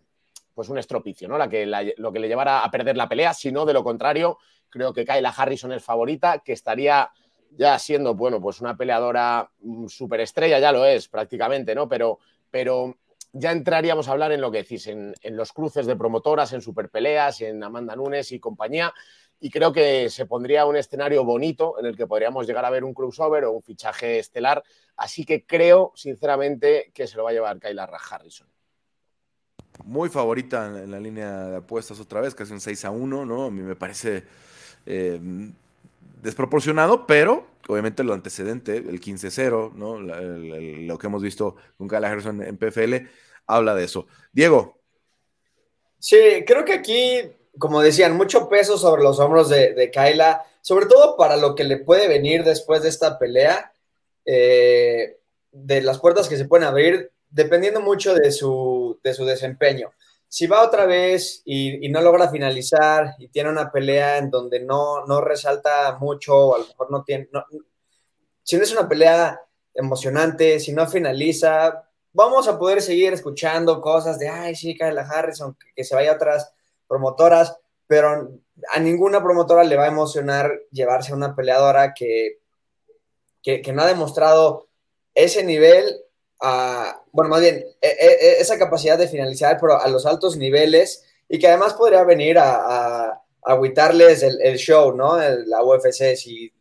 pues un estropicio, ¿no? La que lo que le llevara a perder la pelea, sino de lo contrario, creo que Kyla Harrison es favorita, que estaría ya siendo, bueno, pues una peleadora mm, superestrella, ya lo es prácticamente, ¿no? Pero, pero ya entraríamos a hablar en lo que decís, en, los cruces de promotoras, en superpeleas, en Amanda Nunes y compañía. Y creo que se pondría un escenario bonito en el que podríamos llegar a ver un crossover o un fichaje estelar. Así que creo, sinceramente, que se lo va a llevar Kyla Harrison. Muy favorita en la línea de apuestas otra vez, casi un 6 a 1, ¿no? A mí me parece eh, desproporcionado, pero obviamente lo antecedente, el 15-0, ¿no? lo que hemos visto con Harrison en PFL, habla de eso. Diego. Sí, creo que aquí, como decían, mucho peso sobre los hombros de, de Kyla, sobre todo para lo que le puede venir después de esta pelea, eh, de las puertas que se pueden abrir, dependiendo mucho de su, de su desempeño. Si va otra vez y, no logra finalizar y tiene una pelea en donde no, no resalta mucho, o a lo mejor no tiene, si no es una pelea emocionante, si no finaliza, vamos a poder seguir escuchando cosas de, ay, sí, Kyla Harrison, que, se vaya a otras promotoras, pero a ninguna promotora le va a emocionar llevarse a una peleadora que que, no ha demostrado ese nivel, bueno, más bien, e, e, e, esa capacidad de finalizar, pero a los altos niveles, y que además podría venir a, agüitarles el, show, ¿no? la UFC, si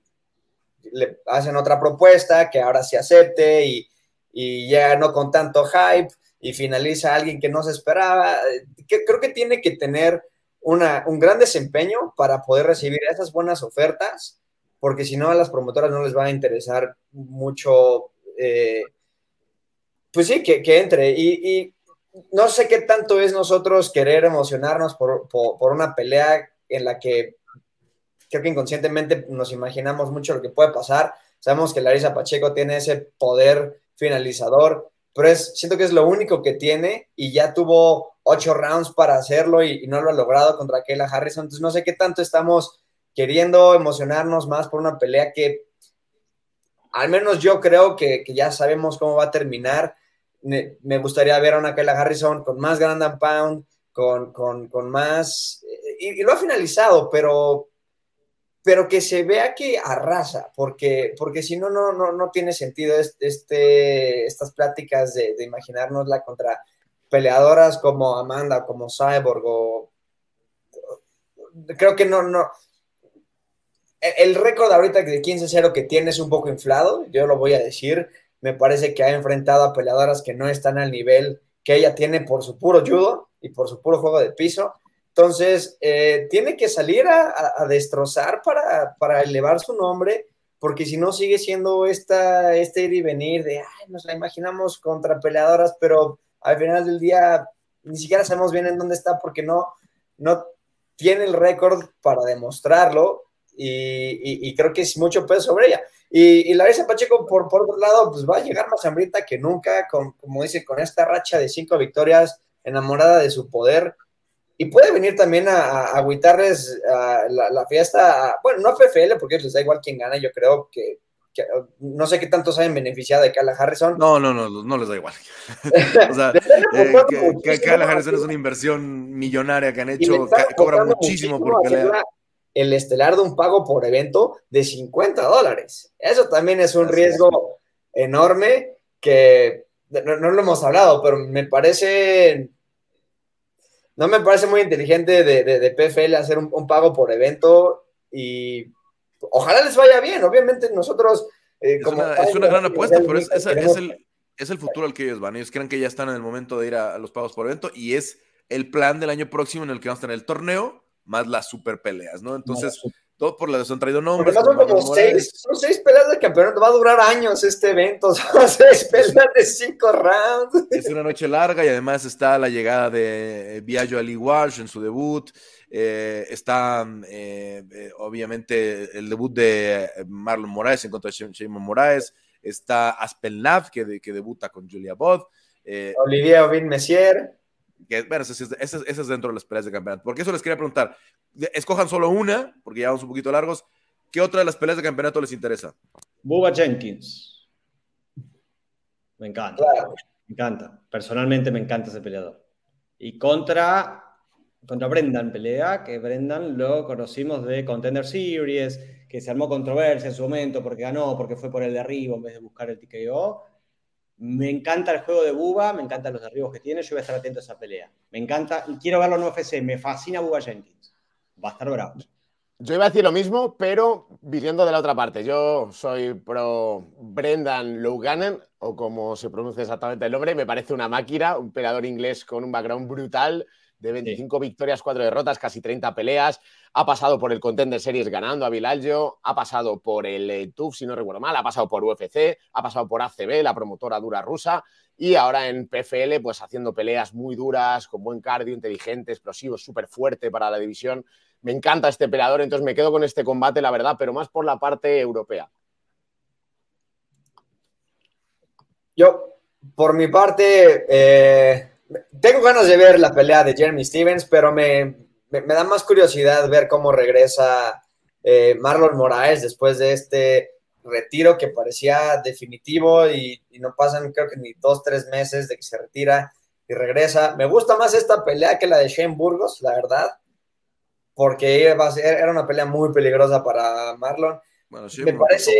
le hacen otra propuesta, que ahora se acepte y, y ya no con tanto hype y finaliza alguien que no se esperaba. creo que tiene que tener un gran desempeño para poder recibir esas buenas ofertas, porque si no a las promotoras no les va a interesar mucho, eh, pues sí, que, entre. Y, no sé qué tanto es nosotros querer emocionarnos por, una pelea en la que creo que inconscientemente nos imaginamos mucho lo que puede pasar. Sabemos que Larisa Pacheco tiene ese poder finalizador, pero es, siento que es lo único que tiene y ya tuvo ocho rounds para hacerlo y, no lo ha logrado contra Kayla Harrison. Entonces no sé qué tanto estamos queriendo emocionarnos más por una pelea que al menos yo creo que, ya sabemos cómo va a terminar. Me, gustaría ver a una Kayla Harrison con más grand and pound, con, con, más... Y, lo ha finalizado, pero, pero que se vea que arrasa, porque, porque si no, no, no, tiene sentido este, estas pláticas de, de imaginárnosla contra peleadoras como Amanda, como Cyborg, o creo que no, no. El récord ahorita de 15-0 que tiene es un poco inflado, yo lo voy a decir. Me parece que ha enfrentado a peleadoras que no están al nivel que ella tiene por su puro judo y por su puro juego de piso. Entonces, eh, tiene que salir a, destrozar para, para, elevar su nombre, porque si no sigue siendo esta, este ir y venir de, ay, nos la imaginamos contra peleadoras, pero al final del día ni siquiera sabemos bien en dónde está porque no, no tiene el récord para demostrarlo y, creo que es mucho peso sobre ella. Y, y Larissa Pacheco, por, por otro lado, pues va a llegar más hambrienta que nunca, con, como dice, con esta racha de cinco victorias, enamorada de su poder. Y puede venir también a, agüitarles la, fiesta, bueno, no a PFL, porque les da igual quién gana, yo creo que no sé qué tanto saben beneficiado de Kala Harrison. No, no, no, no les da igual. o sea, eh, Kala Harrison es una inversión millonaria que han hecho, cobra muchísimo, por pelea. El estelar de un pago por evento de 50 dólares. Eso también es un riesgo enorme que no, lo hemos hablado, pero me parece. No me parece muy inteligente de, de, PFL hacer un pago por evento y ojalá les vaya bien. Obviamente nosotros... Eh, es, una, gran apuesta, pero es, el, futuro al que ellos van. Ellos creen que ya están en el momento de ir a, los pagos por evento y es el plan del año próximo en el que vamos a tener el torneo más las super peleas, ¿no? Entonces, todo por las han traído nombres. Son como seis, son seis peleas de campeonato, va a durar años este evento, son seis peleas de cinco rounds. Es una noche larga y además está la llegada de Viaggio Ali Walsh en su debut. Eh, está eh, eh, obviamente el debut de Marlon Moraes en contra de Shimon Moraes. Está Aspen Lav, que, que debuta con Julia Bod. Olivier Ovin Messier. Que, bueno, eso, es dentro de las peleas de campeonato. Porque eso les quería preguntar. Escojan solo una, porque ya vamos un poquito largos. ¿Qué otra de las peleas de campeonato les interesa? Bubba Jenkins. Me encanta. Me encanta. Personalmente me encanta ese peleador. Y contra contra Brendan pelea, que Brendan lo conocimos de Contender Series, que se armó controversia en su momento porque ganó, porque fue por el derribo en vez de buscar el TKO. Me encanta el juego de Buba, me encantan los derribos que tiene, yo voy a estar atento a esa pelea. Me encanta, y quiero verlo en UFC, me fascina Buba Jenkins. Va a estar bravo. Yo iba a decir lo mismo, pero viniendo de la otra parte. Yo soy pro Brendan Louganen, o como se pronuncia exactamente el nombre, me parece una máquina, un peleador inglés con un background brutal de 25 victorias, 4 derrotas, casi 30 peleas. Ha pasado por el Contender Series ganando a Vilalgio, ha pasado por el eh, TUF, si no recuerdo mal, ha pasado por UFC, ha pasado por ACB, la promotora dura rusa, y ahora en PFL, pues haciendo peleas muy duras, con buen cardio, inteligente, explosivo, súper fuerte para la división. Me encanta este peleador, entonces me quedo con este combate, la verdad, pero más por la parte europea. Yo, por mi parte, eh, tengo ganas de ver la pelea de Jeremy Stevens, pero me, da más curiosidad ver cómo regresa eh, Marlon Moraes después de este retiro que parecía definitivo y, no pasan creo que ni dos, tres meses de que se retira y regresa. Me gusta más esta pelea que la de Shane Burgos, la verdad, porque era una pelea muy peligrosa para Marlon. Bueno, me parece...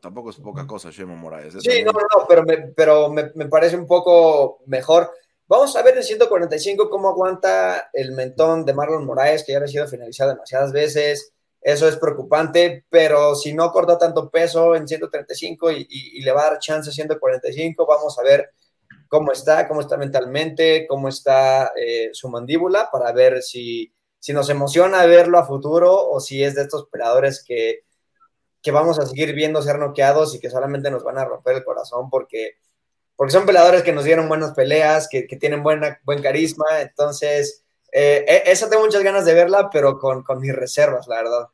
tampoco, es poca cosa Shemo Moraes. ¿eh? Sí, no, no, no, pero, me, pero me, me, parece un poco mejor. Vamos a ver en 145 cómo aguanta el mentón de Marlon Moraes, que ya ha sido finalizado demasiadas veces. Eso es preocupante, pero si no corta tanto peso en 135 y, y, le va a dar chance a 145, vamos a ver cómo está, cómo está mentalmente, cómo está eh, su mandíbula, para ver si, si nos emociona verlo a futuro o si es de estos operadores que que vamos a seguir viendo ser noqueados y que solamente nos van a romper el corazón porque, porque son peleadores que nos dieron buenas peleas, que, tienen buena, buen carisma. Entonces, eh, e, esa tengo muchas ganas de verla, pero con, con, mis reservas, la verdad.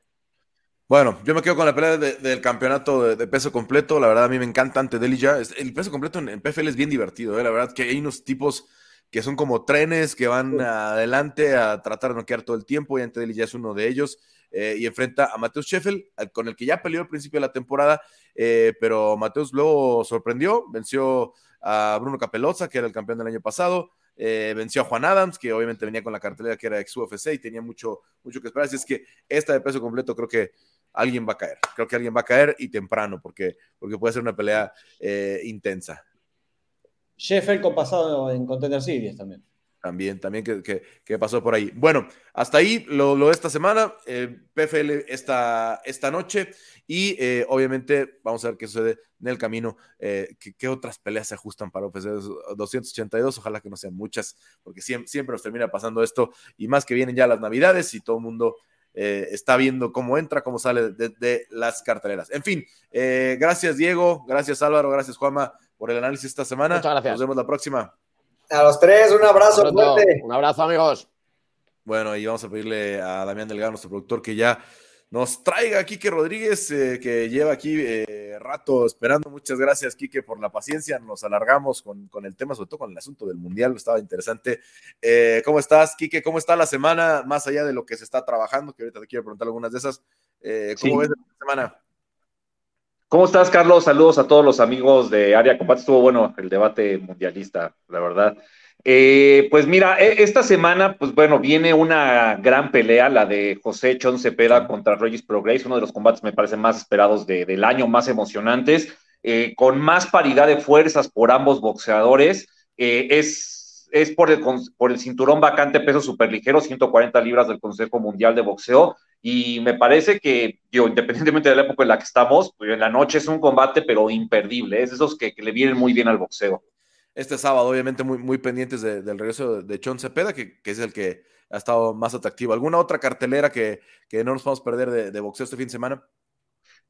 Bueno, yo me quedo con la pelea del campeonato de, peso completo. La verdad, a mí me encanta ante ya. El peso completo en, PFL es bien divertido. ¿eh? La verdad que hay unos tipos que son como trenes que van adelante a tratar de noquear todo el tiempo y ante Deli ya es uno de ellos. Eh, y enfrenta a Mateus Sheffel, con el que ya peleó al principio de la temporada, eh, pero Mateus luego sorprendió, venció a Bruno Capelozza, que era el campeón del año pasado, eh, venció a Juan Adams, que obviamente venía con la cartelera que era ex UFC y tenía mucho, mucho que esperar. Así es que esta de peso completo creo que alguien va a caer. Creo que alguien va a caer y temprano, porque, porque puede ser una pelea intensa. Sheffield con pasado en Contender Series también. También, también que, pasó por ahí. Bueno, hasta ahí lo, de esta semana, eh, PFL esta, esta noche y eh, obviamente vamos a ver qué sucede en el camino, eh, qué, otras peleas se ajustan para UFC 282, ojalá que no sean muchas, porque siempre, siempre nos termina pasando esto y más que vienen ya las navidades y todo el mundo está viendo cómo entra, cómo sale de, las carteleras. En fin, gracias Diego, gracias Álvaro, gracias Juanma por el análisis esta semana. Muchas gracias. Nos vemos la próxima. A los tres, un abrazo fuerte. Un abrazo, amigos. Bueno, y vamos a pedirle a Damián Delgado, nuestro productor, que ya nos traiga a Quique Rodríguez, eh, que lleva aquí eh, rato esperando. Muchas gracias, Quique, por la paciencia. Nos alargamos con, el tema, sobre todo con el asunto del Mundial, estaba interesante. Eh, ¿Cómo estás, Quique? ¿Cómo está la semana, más allá de lo que se está trabajando? Que ahorita te quiero preguntar algunas de esas. ¿Cómo ves la semana? ¿Cómo estás, Carlos? Saludos a todos los amigos de Área Combate. Estuvo bueno el debate mundialista, la verdad. Eh, pues mira, e, esta semana, pues bueno, viene una gran pelea, la de José Chon Cepeda contra Regis Progress, uno de los combates me parece más esperados del año, más emocionantes, eh, con más paridad de fuerzas por ambos boxeadores. Eh, es, es por, el, por el cinturón vacante peso superligero, 140 libras del Consejo Mundial de Boxeo. Y me parece que, yo, independientemente de la época en la que estamos, pues en la noche es un combate, pero imperdible. Es de esos que, le vienen muy bien al boxeo. Este sábado, obviamente, muy, muy pendientes del regreso de Chon Cepeda, que, es el que ha estado más atractivo. ¿Alguna otra cartelera que, no nos podamos perder de, boxeo este fin de semana?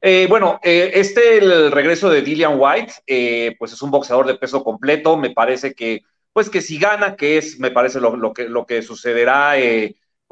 Eh, bueno, eh, este, el regreso de Dillian White, eh, pues es un boxeador de peso completo. Me parece que, pues que si gana, que es, me parece lo, que, lo que sucederá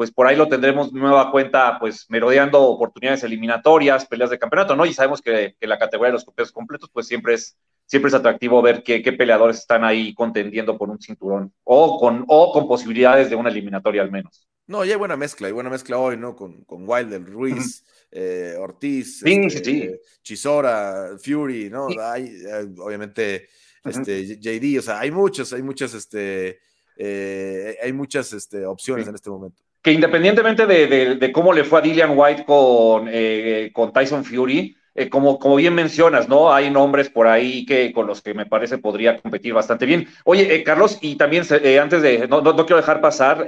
pues por ahí lo tendremos nueva cuenta, pues merodeando oportunidades eliminatorias, peleas de campeonato, ¿no? Y sabemos que, la categoría de los pesos completos, pues siempre es, siempre es atractivo ver qué, peleadores están ahí contendiendo por un cinturón o con, o con posibilidades de una eliminatoria al menos. No, ya hay buena mezcla, hay buena mezcla hoy, ¿no? Con, con Wilder, Ruiz, eh, Ortiz, este, Chisora, Fury, ¿no? Hay, eh, obviamente, este, JD, o sea, hay muchos, hay muchas, este, eh, hay muchas este, opciones en este momento que independientemente de, cómo le fue a Dillian White con, eh, con Tyson Fury, eh, como, como bien mencionas, ¿no? Hay nombres por ahí que con los que me parece podría competir bastante bien. Oye, eh, Carlos, y también antes de, no, no, quiero dejar pasar,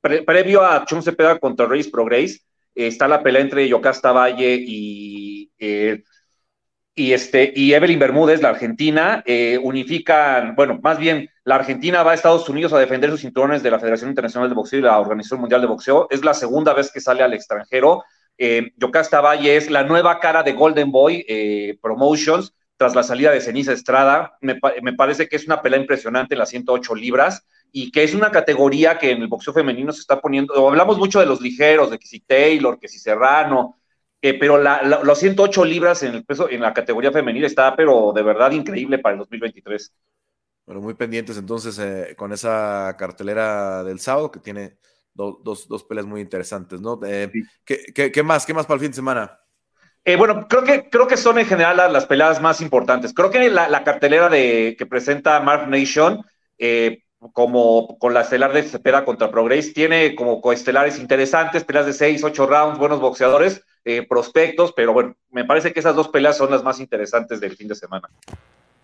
previo a Chun Cepeda contra Race Pro Grace, está la pelea entre Yocasta Valle y y, este, y Evelyn Bermúdez, la argentina, eh, unifican, bueno, más bien, la Argentina va a Estados Unidos a defender sus cinturones de la Federación Internacional de Boxeo y la Organización Mundial de Boxeo. Es la segunda vez que sale al extranjero. Eh, Yocasta Valle es la nueva cara de Golden Boy eh, Promotions tras la salida de Ceniza Estrada. Me, me, parece que es una pelea impresionante en las 108 libras y que es una categoría que en el boxeo femenino se está poniendo. Hablamos mucho de los ligeros, de que si Taylor, que si Serrano, eh, pero los 108 libras en el peso en la categoría femenil está, pero de verdad increíble para el 2023. Bueno, muy pendientes entonces eh, con esa cartelera del sábado que tiene dos, dos, peleas muy interesantes, ¿no? Eh, ¿qué, más? ¿Qué más para el fin de semana? bueno, creo que, creo que son en general las, peleas más importantes. Creo que la, cartelera de, que presenta Mark Nation, como con la estelar de Cepeda contra Progress, tiene como coestelares interesantes, peleas de 6, 8 rounds, buenos boxeadores eh, prospectos, pero bueno, me parece que esas dos peleas son las más interesantes del fin de semana.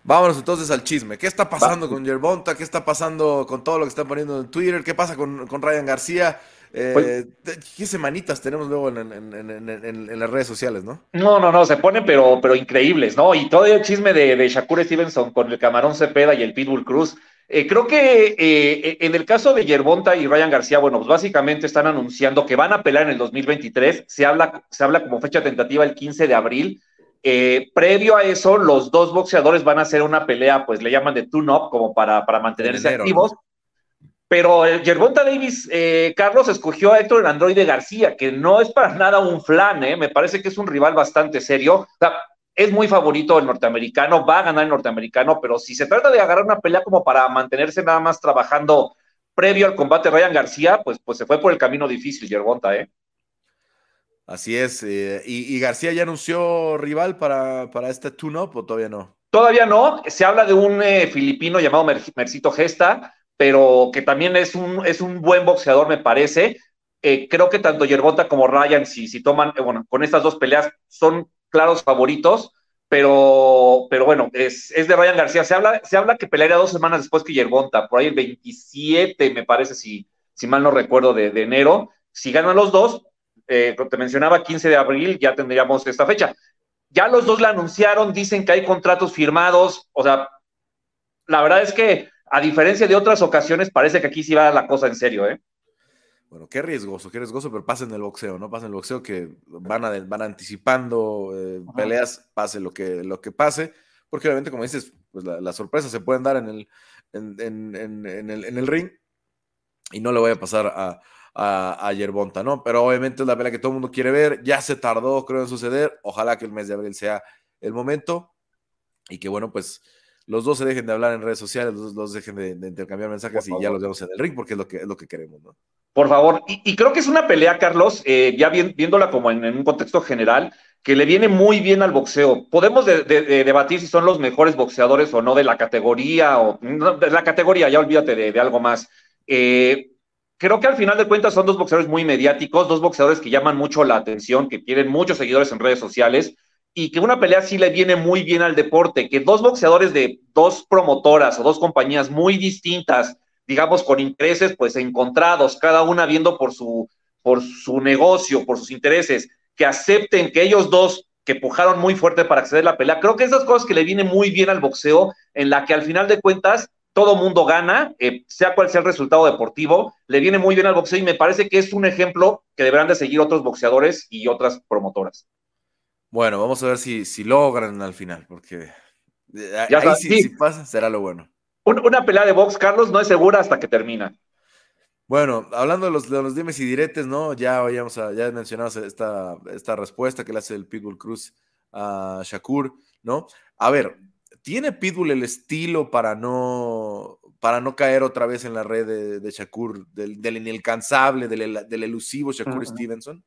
Vámonos entonces al chisme. ¿Qué está pasando con Yerbonta? ¿Qué está pasando con todo lo que están poniendo en Twitter? ¿Qué pasa con, con Ryan García? Eh, pues ¿Qué semanitas tenemos luego en, las redes sociales, no? No, no, no, se ponen pero, pero increíbles, ¿no? Y todo el chisme de, de Shakur Stevenson con el Camarón Cepeda y el Pitbull Cruz. Eh, creo que eh, en el caso de Yerbonta y Ryan García, bueno, pues básicamente están anunciando que van a pelear en el 2023. Se habla, se habla como fecha tentativa el 15 de abril. previo a eso, los dos boxeadores van a hacer una pelea, pues le llaman de tune-up, como para, para mantenerse activos. Pero Yerbonta Davis, eh, Carlos, escogió a Héctor el Androide García, que no es para nada un flan, ¿eh? me parece que es un rival bastante serio. O sea, es muy favorito el norteamericano, va a ganar el norteamericano, pero si se trata de agarrar una pelea como para mantenerse nada más trabajando previo al combate Ryan García, pues, pues se fue por el camino difícil, Yerbonta, ¿eh? Así es. Eh, y, García ya anunció rival para, para este tune-up o todavía no? Todavía no. Se habla de un eh, filipino llamado Mercito Gesta pero que también es un, es un buen boxeador, me parece. Eh, creo que tanto Yerbota como Ryan, si, si toman, bueno, con estas dos peleas, son claros favoritos, pero, pero bueno, es, de Ryan García. Se habla, se habla que pelearía dos semanas después que Yerbonta, por ahí el 27, me parece, si, si mal no recuerdo, de, de enero. Si ganan los dos, eh, te mencionaba 15 de abril, ya tendríamos esta fecha. Ya los dos la anunciaron, dicen que hay contratos firmados, o sea, la verdad es que a diferencia de otras ocasiones, parece que aquí sí va la cosa en serio, ¿eh? Bueno, qué riesgoso, qué riesgoso, pero pasa en el boxeo, ¿no? Pasa en el boxeo que van, a, van anticipando eh, peleas, pase lo que, lo que pase, porque obviamente, como dices, pues las sorpresas se pueden dar en el, en, el, en el ring y no le voy a pasar a, a, a, Yerbonta, ¿no? Pero obviamente es la pelea que todo el mundo quiere ver, ya se tardó, creo, en suceder, ojalá que el mes de abril sea el momento y que, bueno, pues los dos se dejen de hablar en redes sociales, los dos dejen de, intercambiar mensajes y ya los vemos en el ring porque es lo que, es lo que queremos, ¿no? Por favor, y, creo que es una pelea, Carlos, eh, ya viéndola como en, un contexto general, que le viene muy bien al boxeo. Podemos debatir si son los mejores boxeadores o no de la categoría, o de la categoría, ya olvídate de, algo más. Eh, creo que al final de cuentas son dos boxeadores muy mediáticos, dos boxeadores que llaman mucho la atención, que tienen muchos seguidores en redes sociales y que una pelea sí le viene muy bien al deporte, que dos boxeadores de dos promotoras o dos compañías muy distintas, digamos con intereses pues encontrados, cada una viendo por su, por su negocio, por sus intereses, que acepten que ellos dos que pujaron muy fuerte para acceder a la pelea, creo que esas cosas que le vienen muy bien al boxeo, en la que al final de cuentas todo mundo gana, eh, sea cual sea el resultado deportivo, le viene muy bien al boxeo y me parece que es un ejemplo que deberán de seguir otros boxeadores y otras promotoras. Bueno, vamos a ver si, si logran al final, porque eh, ahí sí, si pasa, será lo bueno. Una pelea de box, Carlos, no es segura hasta que termina. Bueno, hablando de los, de los dimes y diretes, ¿no? Ya vayamos a, ya mencionamos esta, esta respuesta que le hace el Pitbull Cruz a Shakur, ¿no? A ver, ¿tiene Pitbull el estilo para no, para no caer otra vez en la red de, Shakur, del, del, inalcanzable, del, del elusivo Shakur Stevenson?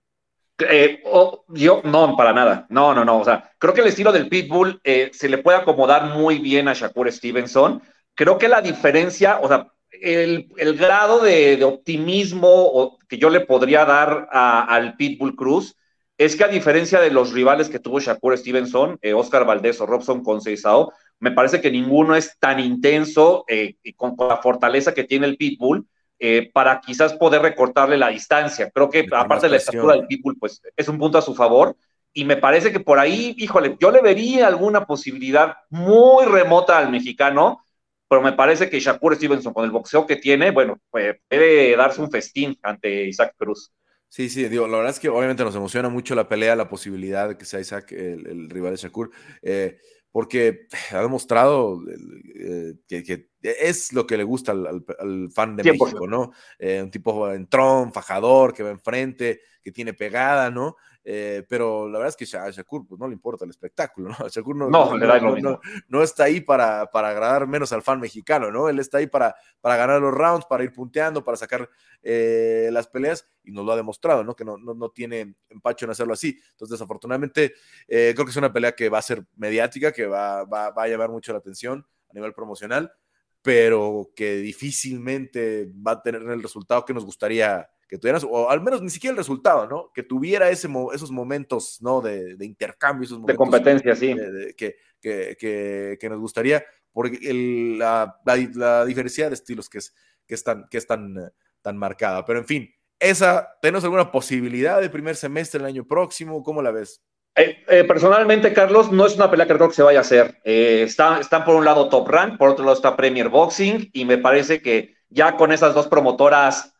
Eh, yo no, para nada. No, no, no. O sea, creo que el estilo del Pitbull eh, se le puede acomodar muy bien a Shakur Stevenson. Creo que la diferencia, o sea, el, grado de, optimismo que yo le podría dar al Pitbull Cruz es que a diferencia de los rivales que tuvo Shakur Stevenson, eh, Oscar Valdés o Robson Conceição, me parece que ninguno es tan intenso y con, la fortaleza que tiene el Pitbull eh, para quizás poder recortarle la distancia. Creo que aparte de la estatura del Pitbull, pues es un punto a su favor. Y me parece que por ahí, híjole, yo le vería alguna posibilidad muy remota al mexicano, pero me parece que Shakur Stevenson, con el boxeo que tiene, bueno, pues, puede darse un festín ante Isaac Cruz. Sí, sí, digo, la verdad es que obviamente nos emociona mucho la pelea, la posibilidad de que sea Isaac el, rival de Shakur. Eh, porque ha demostrado eh, que, es lo que le gusta al, fan de México, ¿no? Eh, un tipo entrón, fajador, que va enfrente, que tiene pegada, ¿no? Eh, pero la verdad es que a Shakur pues, no le importa el espectáculo, ¿no? Shakur no, no, está ahí para, para, agradar menos al fan mexicano, ¿no? Él está ahí para, para ganar los rounds, para ir punteando, para sacar eh, las peleas y nos lo ha demostrado, ¿no? Que no, no, tiene empacho en hacerlo así. Entonces, desafortunadamente, eh, creo que es una pelea que va a ser mediática, que va, va, va a llamar mucho la atención a nivel promocional, pero que difícilmente va a tener el resultado que nos gustaría que tuvieras, o al menos ni siquiera el resultado, ¿no? Que tuviera ese, esos momentos, ¿no? De, de intercambio, esos momentos. De competencia, sí. que, que, que, nos gustaría, porque la, la, diversidad de estilos que es, que es, tan, que es tan, tan marcada. Pero en fin, esa, ¿tenemos alguna posibilidad de primer semestre el año próximo? ¿Cómo la ves? Eh, eh, personalmente, Carlos, no es una pelea que creo que se vaya a hacer. Eh, está, están por un lado Top Rank, por otro lado está Premier Boxing, y me parece que ya con esas dos promotoras,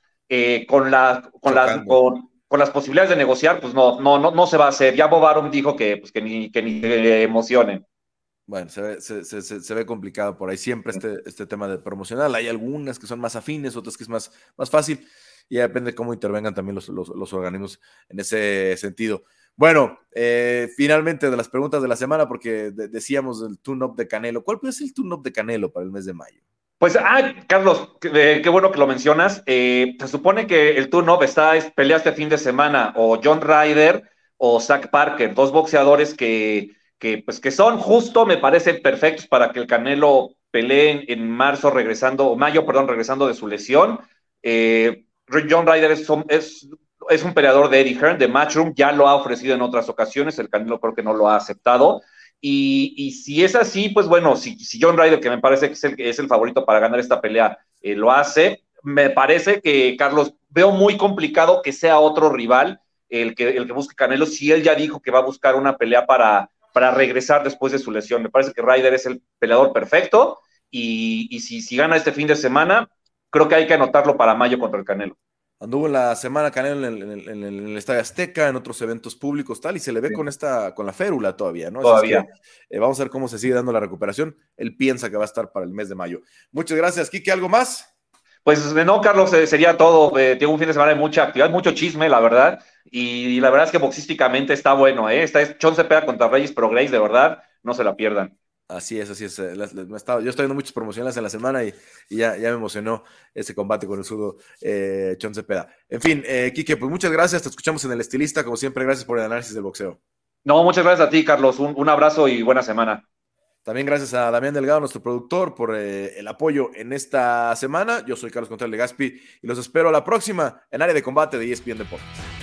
con, la, con, las, con, las posibilidades de negociar, pues no, no, no, no se va a hacer. Ya Bob Arum dijo que, pues, que, ni, que ni se emocionen. Bueno, se ve, se, se, se ve, complicado por ahí siempre este, este tema de promocional. Hay algunas que son más afines, otras que es más, más fácil, y depende de cómo intervengan también los, los, los organismos en ese sentido. Bueno, eh, finalmente de las preguntas de la semana, porque decíamos el tune-up de Canelo. ¿Cuál puede ser el tune-up de Canelo para el mes de mayo? Pues, ah, Carlos, qué, eh, bueno que lo mencionas. Eh, se supone que el tune-up está, es pelea este fin de semana, o John Ryder o Zach Parker, dos boxeadores que, que, pues, que son justo, me parecen perfectos para que el Canelo pelee en, marzo regresando, o mayo, perdón, regresando de su lesión. John Ryder es, es es un peleador de Eddie Hearn, de Matchroom, ya lo ha ofrecido en otras ocasiones, el Canelo creo que no lo ha aceptado. Y, si es así, pues bueno, si, John Ryder, que me parece que es el, es el favorito para ganar esta pelea, eh, lo hace, me parece que, Carlos, veo muy complicado que sea otro rival el que, el que busque Canelo, si él ya dijo que va a buscar una pelea para, para regresar después de su lesión. Me parece que Ryder es el peleador perfecto y, y si, si gana este fin de semana, creo que hay que anotarlo para mayo contra el Canelo. Anduvo en la semana Canelo en el, Estadio Azteca, en otros eventos públicos, tal, y se le ve con esta, con la férula todavía, ¿no? Todavía. Eh, vamos a ver cómo se sigue dando la recuperación. Él piensa que va a estar para el mes de mayo. Muchas gracias, Kike. ¿Algo más? Pues no, Carlos, eh, sería todo. Eh, tengo un fin de semana de mucha actividad, mucho chisme, la verdad. Y, la verdad es que boxísticamente está bueno, ¿eh? Esta es Chon Cepeda contra Reyes Pro Grace, de verdad, no se la pierdan. Así es, así es. Eh, yo estoy viendo muchas promociones en la semana y, ya, ya, me emocionó ese combate con el sudo eh, Chon Cepeda. En fin, eh, Quique, pues muchas gracias. Te escuchamos en el estilista. Como siempre, gracias por el análisis del boxeo. No, muchas gracias a ti, Carlos. Un, abrazo y buena semana. También gracias a Damián Delgado, nuestro productor, por eh, el apoyo en esta semana. Yo soy Carlos Contreras Gaspi y los espero a la próxima en área de combate de ESPN Deportes.